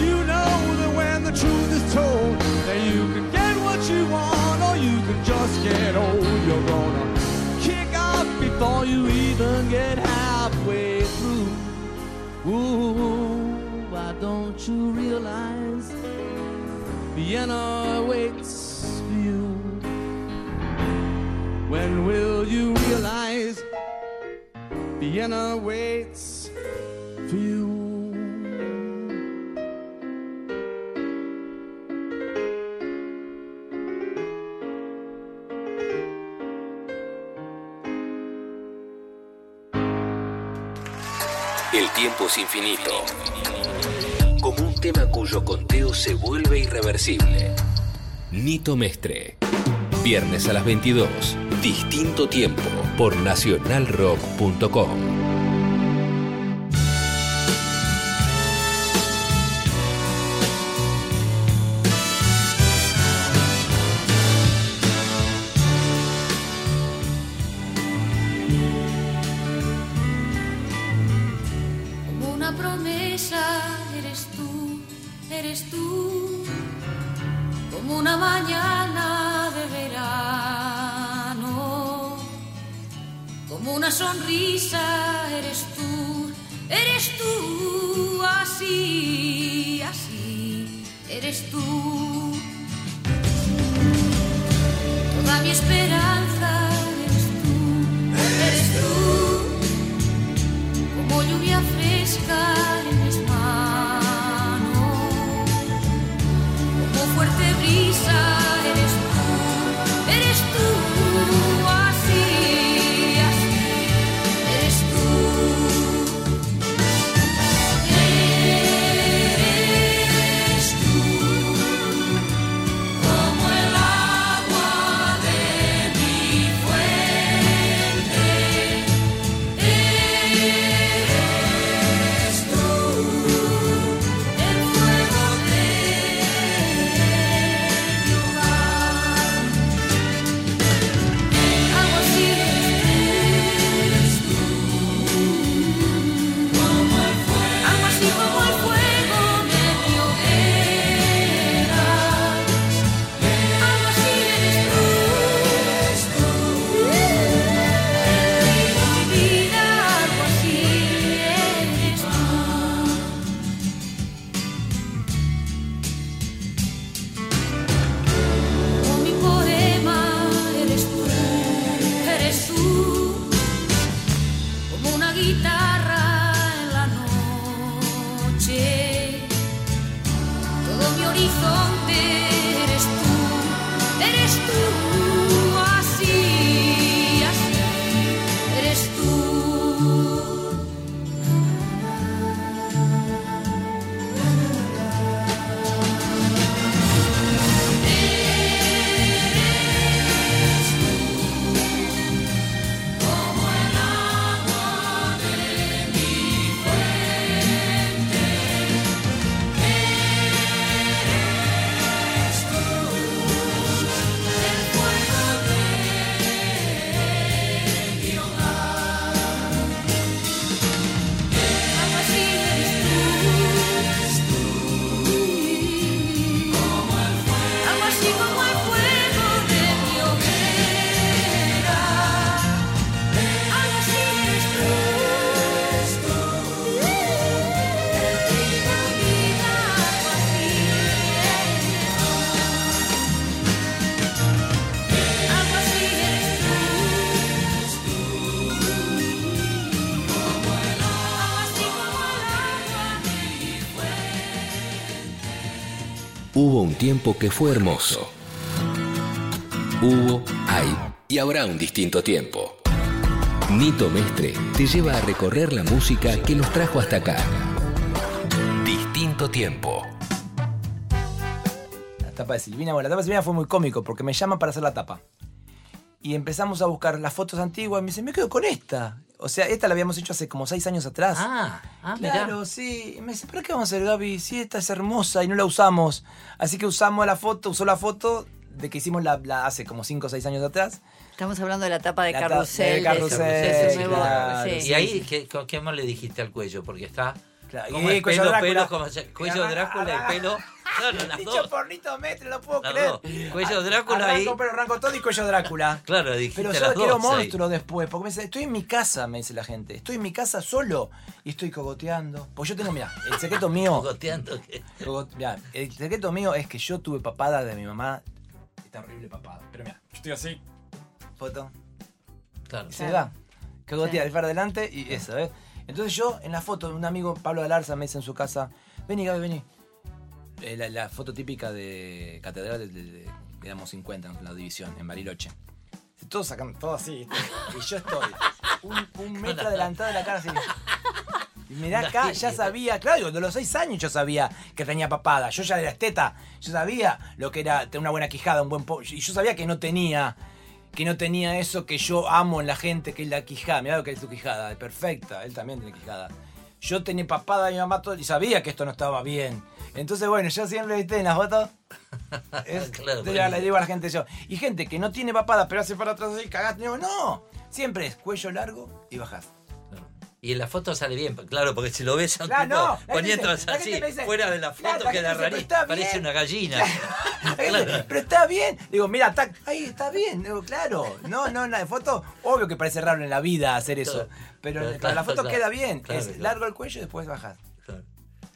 You know that when the truth is told, that you Ooh, why don't you realize Vienna waits for you? When will you realize Vienna waits for you? El tiempo es infinito. Como un tema cuyo conteo se vuelve irreversible. Nito Mestre. Viernes a las 22. Distinto tiempo. Por nacionalrock.com. Hubo un tiempo que fue hermoso. Hubo, hay y habrá un distinto tiempo. Nito Mestre te lleva a recorrer la música que nos trajo hasta acá. Distinto tiempo. La tapa de Silvina, bueno, la tapa de Silvina fue muy cómico porque me llaman para hacer la tapa. Y empezamos a buscar las fotos antiguas y me dicen, me quedo con esta. O sea, esta la habíamos hecho hace como seis años atrás. Ah, ah, mirá. Claro, sí. Y me dice, ¿pero qué vamos a hacer, Gaby? Sí, esta es hermosa y no la usamos. Así que usamos la foto, usó la foto de que hicimos la, la hace como cinco o seis años atrás. Estamos hablando de la tapa de La carrusel. de de Carrusel, claro, sí. Y ahí, ¿qué, con- ¿qué más le dijiste al cuello? Porque está. Claro, Como y el cuello pelo, Drácula. pelo, como se- cuello Drácula, [laughs] el pelo. Claro, las Dicho dos. por Nito Mestre, no lo puedo Las creer. dos. Cuello Drácula ahí. Arranco, pero arranco todo y cuello Drácula. [laughs] Claro, dijiste Pero yo quiero ahí. monstruo después, porque me dice, estoy en mi casa, me dice la gente. Estoy en mi casa solo y estoy cogoteando. Pues yo tengo, mira, el secreto [laughs] mío. Cogoteando, ¿qué? Cogot- mirá, el secreto mío es que yo tuve papada de mi mamá. Esta horrible papada. Pero mira, yo estoy así. Foto. Claro. Se da. Cogotea, el para adelante y eso, ¿ves? Entonces yo, en la foto, un amigo, Pablo Galarza, me dice en su casa, vení, Gaby, vení. Eh, la, la foto típica de Catedral de, de, de- éramos 50 en la división, en Bariloche. Todos sacan, todo así. Y yo estoy un, un metro adelantado de la cara así. Y mirá acá, ya sabía, claro, de los seis años yo sabía que tenía papada. Yo ya era esteta, yo sabía lo que era tener una buena quijada, un buen po Y yo sabía que no tenía, que no tenía eso que yo amo en la gente, que es la quijada. Mirá lo que es tu quijada, es perfecta, él también tiene quijada. Yo tenía papada de mi mamá todo, y sabía que esto no estaba bien. Entonces, bueno, yo siempre, viste, en las fotos, [laughs] es- Claro, le, le digo a la gente yo. Y gente que no tiene papada, pero hace para atrás y cagaste. Digo, no, siempre es cuello largo y bajás. Y en la foto sale bien, claro, porque si lo ves a un Claro, tipo no, gente así, dice, fuera de la claro, foto la "Pero está parece bien". una gallina. [laughs] [laughs] Claro. Pero está bien. Digo, mira, está, ahí está bien. Digo, claro. No, no, en la foto, obvio que parece raro en la vida hacer eso. Pero Claro, para la foto claro, queda bien. claro, es claro. largo el cuello y después bajas. Claro.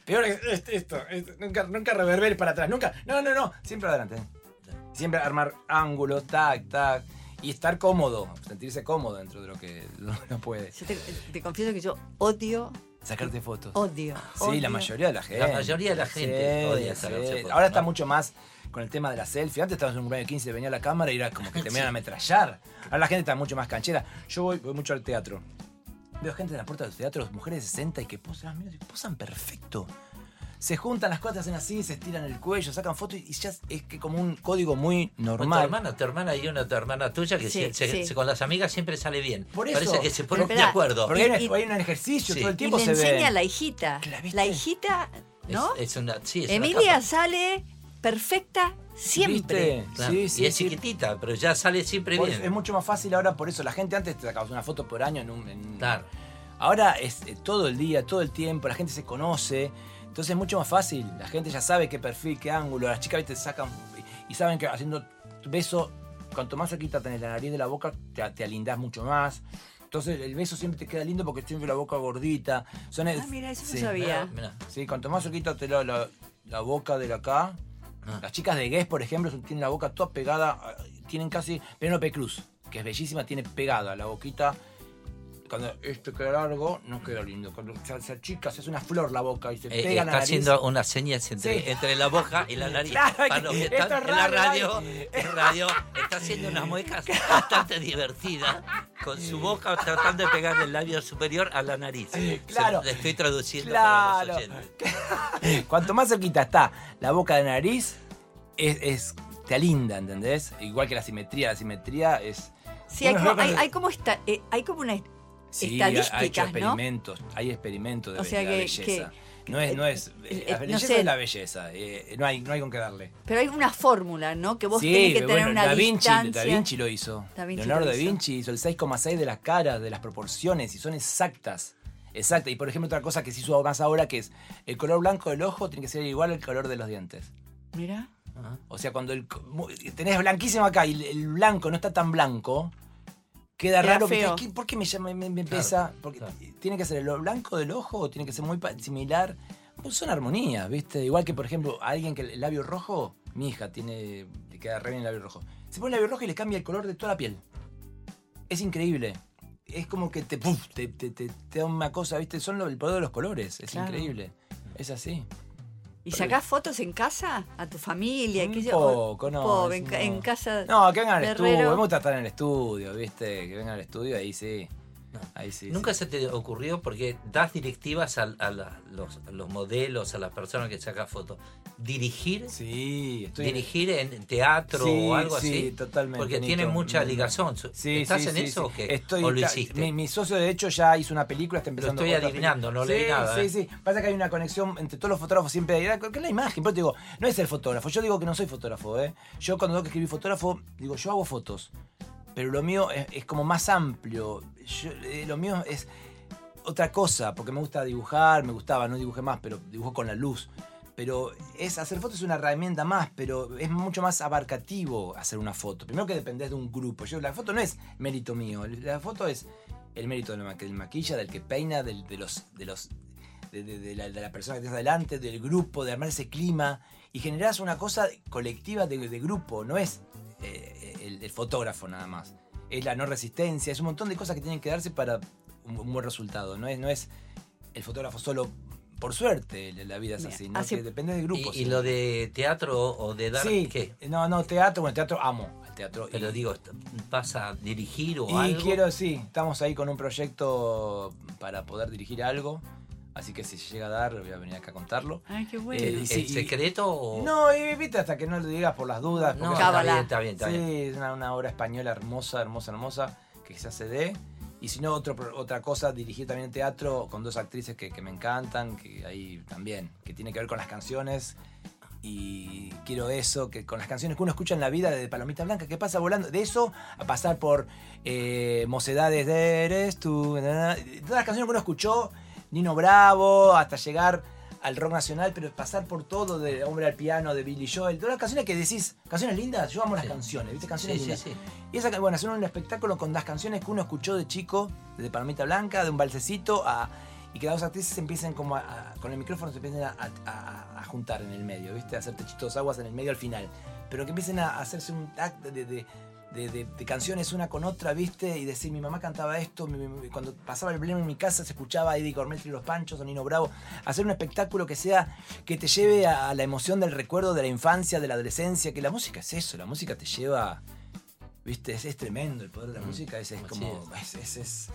Peor es es- esto. es- nunca, nunca reverber para atrás. Nunca. No, no, no. Siempre adelante. Siempre armar ángulos, tac, tac. Y estar cómodo. Sentirse cómodo dentro de [laughs] lo que uno puede. Yo te, te confieso que yo odio, Sacarte fotos. odio. Sí, odio. la mayoría de la gente. La mayoría de la gente odia sacarse fotos, Ahora está ¿no? mucho más con el tema de la selfie. Antes estabas en un cumpleaños de 15 venía la cámara y era como que te [laughs] venían a ametrallar. Ahora la gente está mucho más canchera. Yo voy, voy mucho al teatro. Veo gente en la puerta de los teatros, mujeres de 60 y que posan, mira, posan perfecto. Se juntan las cosas, hacen así, se estiran el cuello, sacan fotos y ya es que como un código muy Tu normal. hermana, tu hermana y una tu hermana tuya que Sí, se- se- sí. se- con las amigas siempre sale bien. Por eso. Parece que se ponen de acuerdo. Porque hay, un- Y- hay un ejercicio, Sí. todo el Y tiempo le se enseña ve. a la hijita. ¿La? La hijita, ¿no? Es, es una, sí, es una Emilia sale perfecta siempre. Sí, sí, y es sí. chiquitita, pero ya sale siempre Por bien. es mucho más fácil ahora, por eso la gente antes te sacabas una foto por año en un. en- Claro. Ahora es eh, todo el día, todo el tiempo, la gente se conoce. Entonces es mucho más fácil. La gente ya sabe qué perfil, qué ángulo. Las chicas ¿viste? sacan y, saben que haciendo beso, cuanto más cerquita tenés la nariz de la boca, te, te alindás mucho más. Entonces el beso siempre te queda lindo porque siempre la boca gordita. Son, Ah, mira, eso no sabía. Mirá, Sí, cuanto más cerquita te la, la, la boca de la acá. Ah. Las chicas de Guess, por ejemplo, tienen la boca toda pegada. eh, Tienen casi. Penélope Cruz, que es bellísima, tiene pegada la boquita. Cuando esto queda largo, no queda lindo. Cuando se, se achica, se hace una flor la boca y se Eh, pega la está haciendo unas señas entre, Sí. entre la boca y la [laughs] nariz. Claro, Para que los que esto están es en la radio, en radio, está haciendo unas muecas [laughs] bastante divertidas con su boca tratando de pegar el labio superior a la nariz. [laughs] claro. Se- le estoy traduciendo Claro. para los oyentes. Cuanto más cerquita está la boca de la nariz, es, es- te alinda, ¿entendés? Igual que la simetría. La simetría es. Sí, hay como, hay, hay como esta, eh, hay como una Sí, ha- ha hecho estadísticas, ¿no? experimentos, hay experimentos de O sea la que- belleza. que- no es, no es, eh, la no belleza sé. es la belleza, eh, no, hay, no hay con qué darle. Pero hay una fórmula, ¿no? Que vos sí, tenés que tener bueno, una da Vinci, distancia. Da Vinci lo hizo. Da Vinci Leonardo lo da. Vinci hizo el 6,6 de las caras, de las proporciones, y son exactas. Exactas. Y por ejemplo, otra cosa que se hizo más ahora que es el color blanco del ojo tiene que ser igual al color de los dientes. Mira. O sea, cuando el, tenés blanquísimo acá y el blanco no está tan blanco, queda Queda raro. feo. ¿Qué- ¿Por qué me, llama, me, me Claro, pesa? Porque claro. tiene que ser lo blanco del ojo o tiene que ser muy similar. Pues son armonías, ¿viste? Igual que, por ejemplo, a alguien que el labio rojo, mi hija tiene, le queda re bien el labio rojo. Se pone el labio rojo y le cambia el color de toda la piel. Es increíble. Es como que te, te, te, te- te da una cosa, ¿viste? Son lo- el poder de los colores. Es Claro. increíble. Es así. ¿Y sacás fotos en casa? ¿A tu familia? Un yo? O- poco, no, en, no. en casa. No, que vengan al estudio. Me gusta estar en el estudio, ¿viste? Que vengan al estudio, ahí sí. Ahí sí. Nunca se te ocurrió porque das directivas a, a la- los, a los modelos, a las personas que sacan fotos. Dirigir, sí, estoy- dirigir en teatro o algo sí, así. totalmente, Porque tiene mucha ligazón. ¿Estás en eso o qué? Estoy, ¿O lo hiciste? Mi, mi socio, de hecho, ya hizo una película, está empezando estoy otra adivinando, no leí Sí, nada, Sí, ¿eh? sí. Pasa que hay una conexión entre todos los fotógrafos siempre. hay- Que es la imagen, pero te digo, no es el fotógrafo. Yo digo que no soy fotógrafo, ¿eh? Yo cuando tengo que escribir fotógrafo, digo, yo hago fotos. Pero lo mío es, es como más amplio. Yo, eh, lo mío es otra cosa, porque me gusta dibujar, me gustaba, no dibujé más, pero dibujo con la luz. Pero es hacer fotos es una herramienta más, pero es mucho más abarcativo hacer una foto. Primero que dependés de un grupo. Yo, la foto no es mérito mío, la foto es el mérito del, ma- del maquilla, del que peina, del- de los. De los de, la, persona que tienes adelante, del grupo, de armar ese clima y generás una cosa colectiva de, grupo, no es eh, el fotógrafo nada más. Es la no resistencia, es un montón de cosas que tienen que darse para un, un buen resultado. No es, no es el fotógrafo solo por suerte, la vida es así, ¿no? hace- Que depende del grupo. ¿Y, y lo de teatro o de dar Sí, qué? no, no, teatro, bueno, teatro amo el teatro. Pero y- digo, ¿vas a dirigir o y algo? quiero, sí, estamos ahí con un proyecto para poder dirigir algo. Así que si se llega a dar, voy a venir acá a contarlo. Ay, qué bueno. Eh, ¿El, sí, el y- secreto o...? No, y viste hasta que no lo digas por las dudas. No, está bien, está bien, está sí, bien. es una, una obra española hermosa, hermosa, hermosa, que quizás se dé. Y si no, otro, pro- otra cosa, dirigir también teatro con dos actrices que, que me encantan, que ahí también, que tiene que ver con las canciones. Y quiero eso, que con las canciones que uno escucha en la vida de Palomita Blanca, que pasa volando, de eso a pasar por eh, Mocedades de Eres tú, todas las canciones que uno escuchó, Nino Bravo, hasta llegar al rock nacional, pero pasar por todo, de Hombre al Piano, de Billy Joel, todas las canciones que decís, canciones lindas, yo amo las Sí. canciones, ¿viste? Canciones Sí, lindas. sí. Y esa, bueno, hacer un espectáculo con las canciones que uno escuchó de chico, de Palomita Blanca, de un balsecito, a, y que las dos actrices empiecen como a, a- con el micrófono se empiecen a, juntar en el medio, ¿viste? A hacer techitos aguas en el medio al final. Pero que empiecen a hacerse un acto de, de- de- de- de canciones una con otra, ¿viste? Y decir, mi mamá cantaba esto, mi- mi- cuando pasaba el blemo en mi casa se escuchaba a Eddie Cormelli y los Panchos o Nino Bravo. Hacer un espectáculo que sea, que te lleve a, a la emoción del recuerdo de la infancia, de la adolescencia, que la música es eso, la música te lleva... ¿Viste? Es, es tremendo el poder de la música, es, es como. Es, es,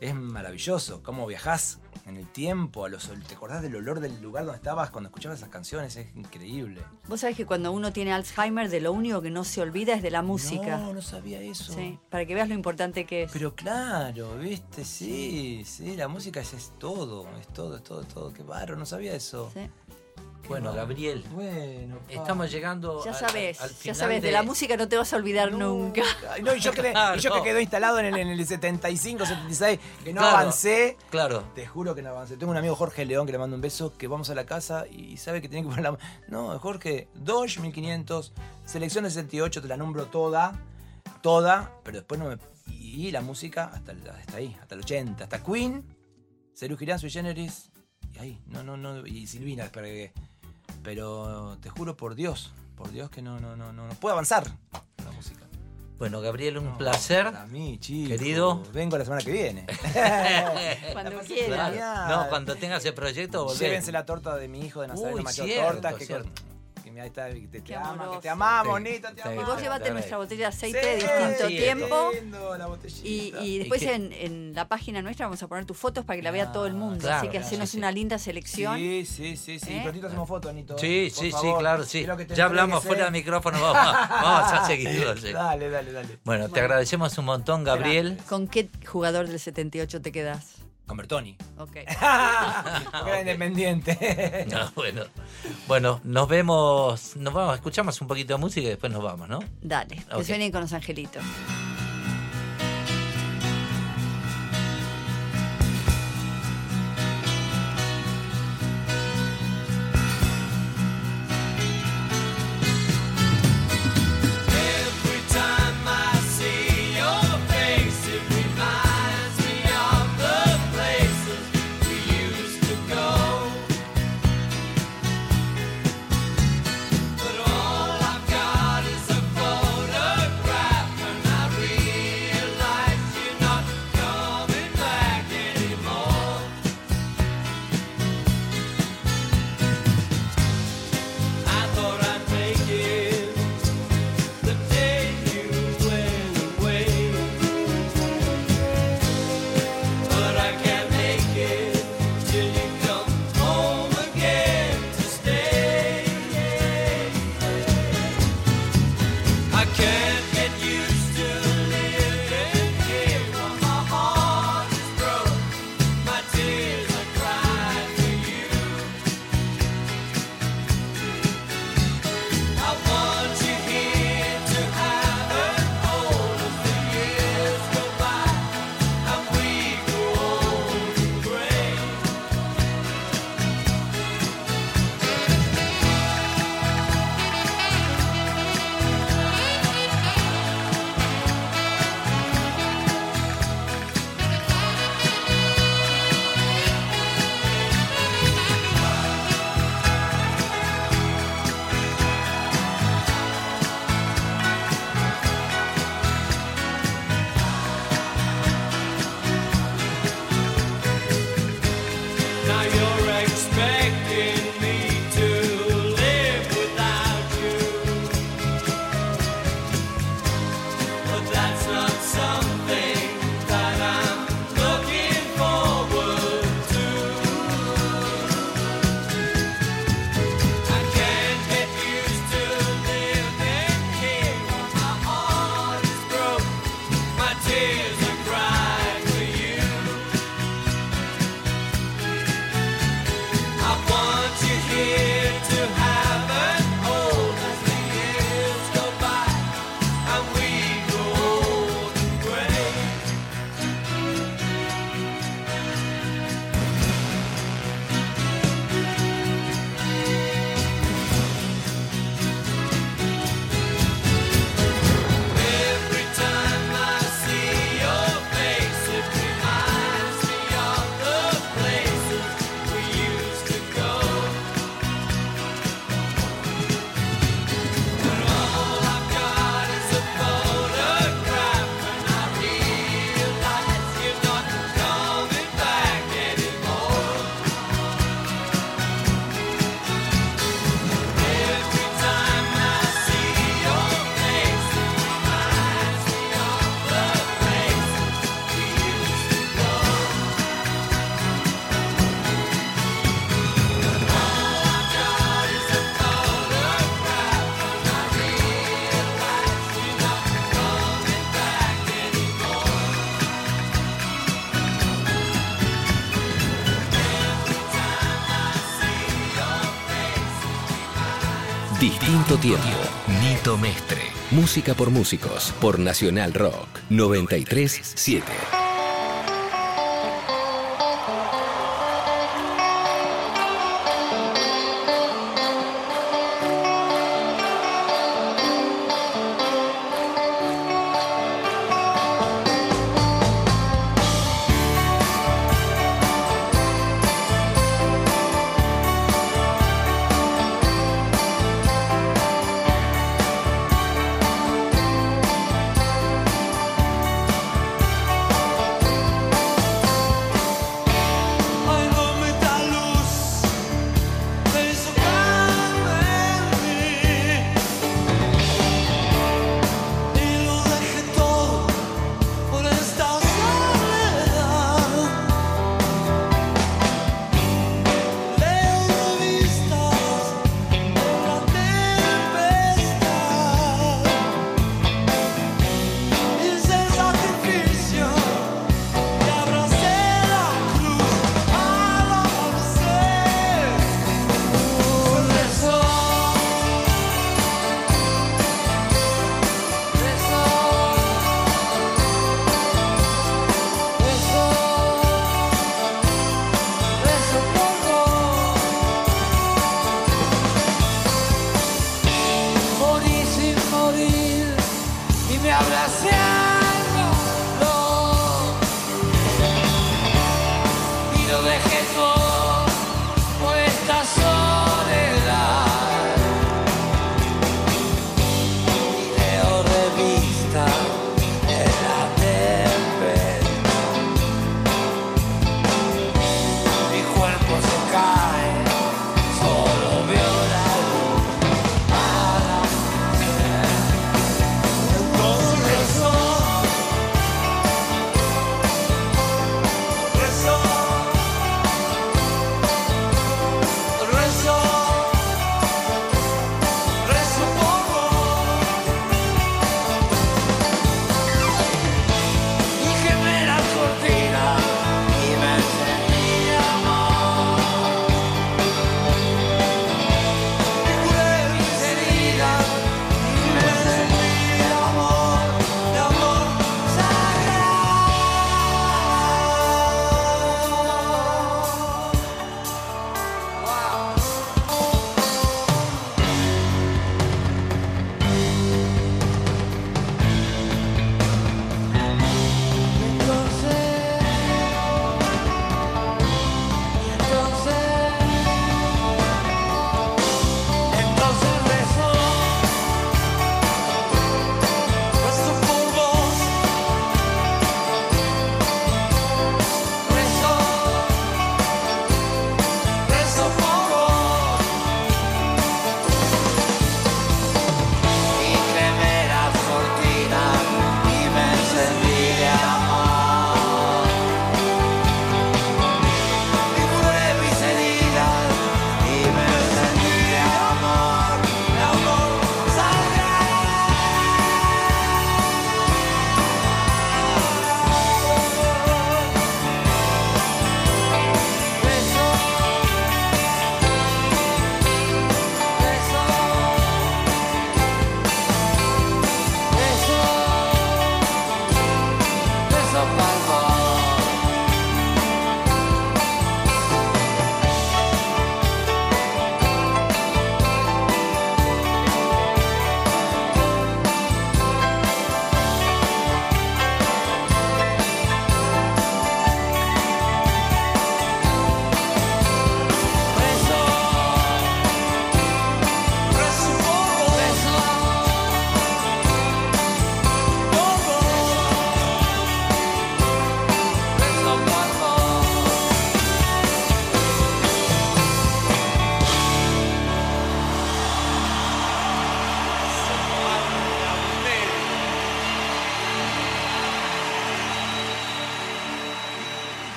es- maravilloso. Cómo viajás en el tiempo, a los, te acordás del olor del lugar donde estabas cuando escuchabas esas canciones, es increíble. Vos sabés que cuando uno tiene Alzheimer, de lo único que no se olvida es de la música. No, no sabía eso. Sí, para que veas lo importante que es. Pero claro, viste, sí, sí, la música es, es todo, es todo, es todo, es todo. Qué barro, no sabía eso. Sí. Bueno. Gabriel, Bueno, pa. estamos llegando Ya al- sabes, al ya final sabes, de... la música no te vas a olvidar nunca. No, y yo, que, y yo que quedó instalado en el, en el 75, 76, que no Claro. avancé. Claro. Te juro que no avancé. Tengo un amigo Jorge León que le mando un beso, que vamos a la casa y sabe que tiene que poner la... No, Jorge, Dodge 1500, selección de 68, te la nombro toda, toda, pero después no me... Y la música hasta, hasta ahí, hasta el 80, hasta Queen, Serú Girán, Sui Generis, y ahí, no, no, no, y Silvina después agregué. Pero te juro por Dios, por Dios que no, no, no, no, no puedo avanzar con la música. Bueno, Gabriel, un No, placer. Para mí, chico. Querido. Vengo la semana que viene. [laughs] [laughs] Cuando quieras. No, cuando tengas el proyecto, volvés. Llévense la torta de mi hijo de Nazareno Uy, Machado cierto, Torta, que, cierto. Que me- ahí está, que te, te ama, que te amamos, Sí, Nito, te. Y vos llevate nuestra botella de aceite Sí, de distinto sí, tiempo. lindo, la. Y, y después en, en la página nuestra vamos a poner tus fotos para que la vea todo el mundo. claro, Así que claro, hacenos sí, sí. una linda selección. Sí, sí, sí, sí. ¿Eh? Prontito hacemos fotos, Nito. Sí, por sí, sí, claro, sí. Ya hablamos fuera ¿eh? del micrófono, vamos, vamos [laughs] a seguirlo. sí. Dale, dale, dale. Bueno, te agradecemos un montón, Gabriel. ¿Con qué jugador del 78 te quedas? Con Bertoni. Ok. [laughs] Era independiente. No, [laughs] bueno, bueno, nos vemos, nos vamos, escuchamos un poquito de música y después nos vamos, ¿no? Dale, que suenen con los angelitos. Tiempo. Nito Mestre. Música por músicos. Por Nacional Rock. 93.7.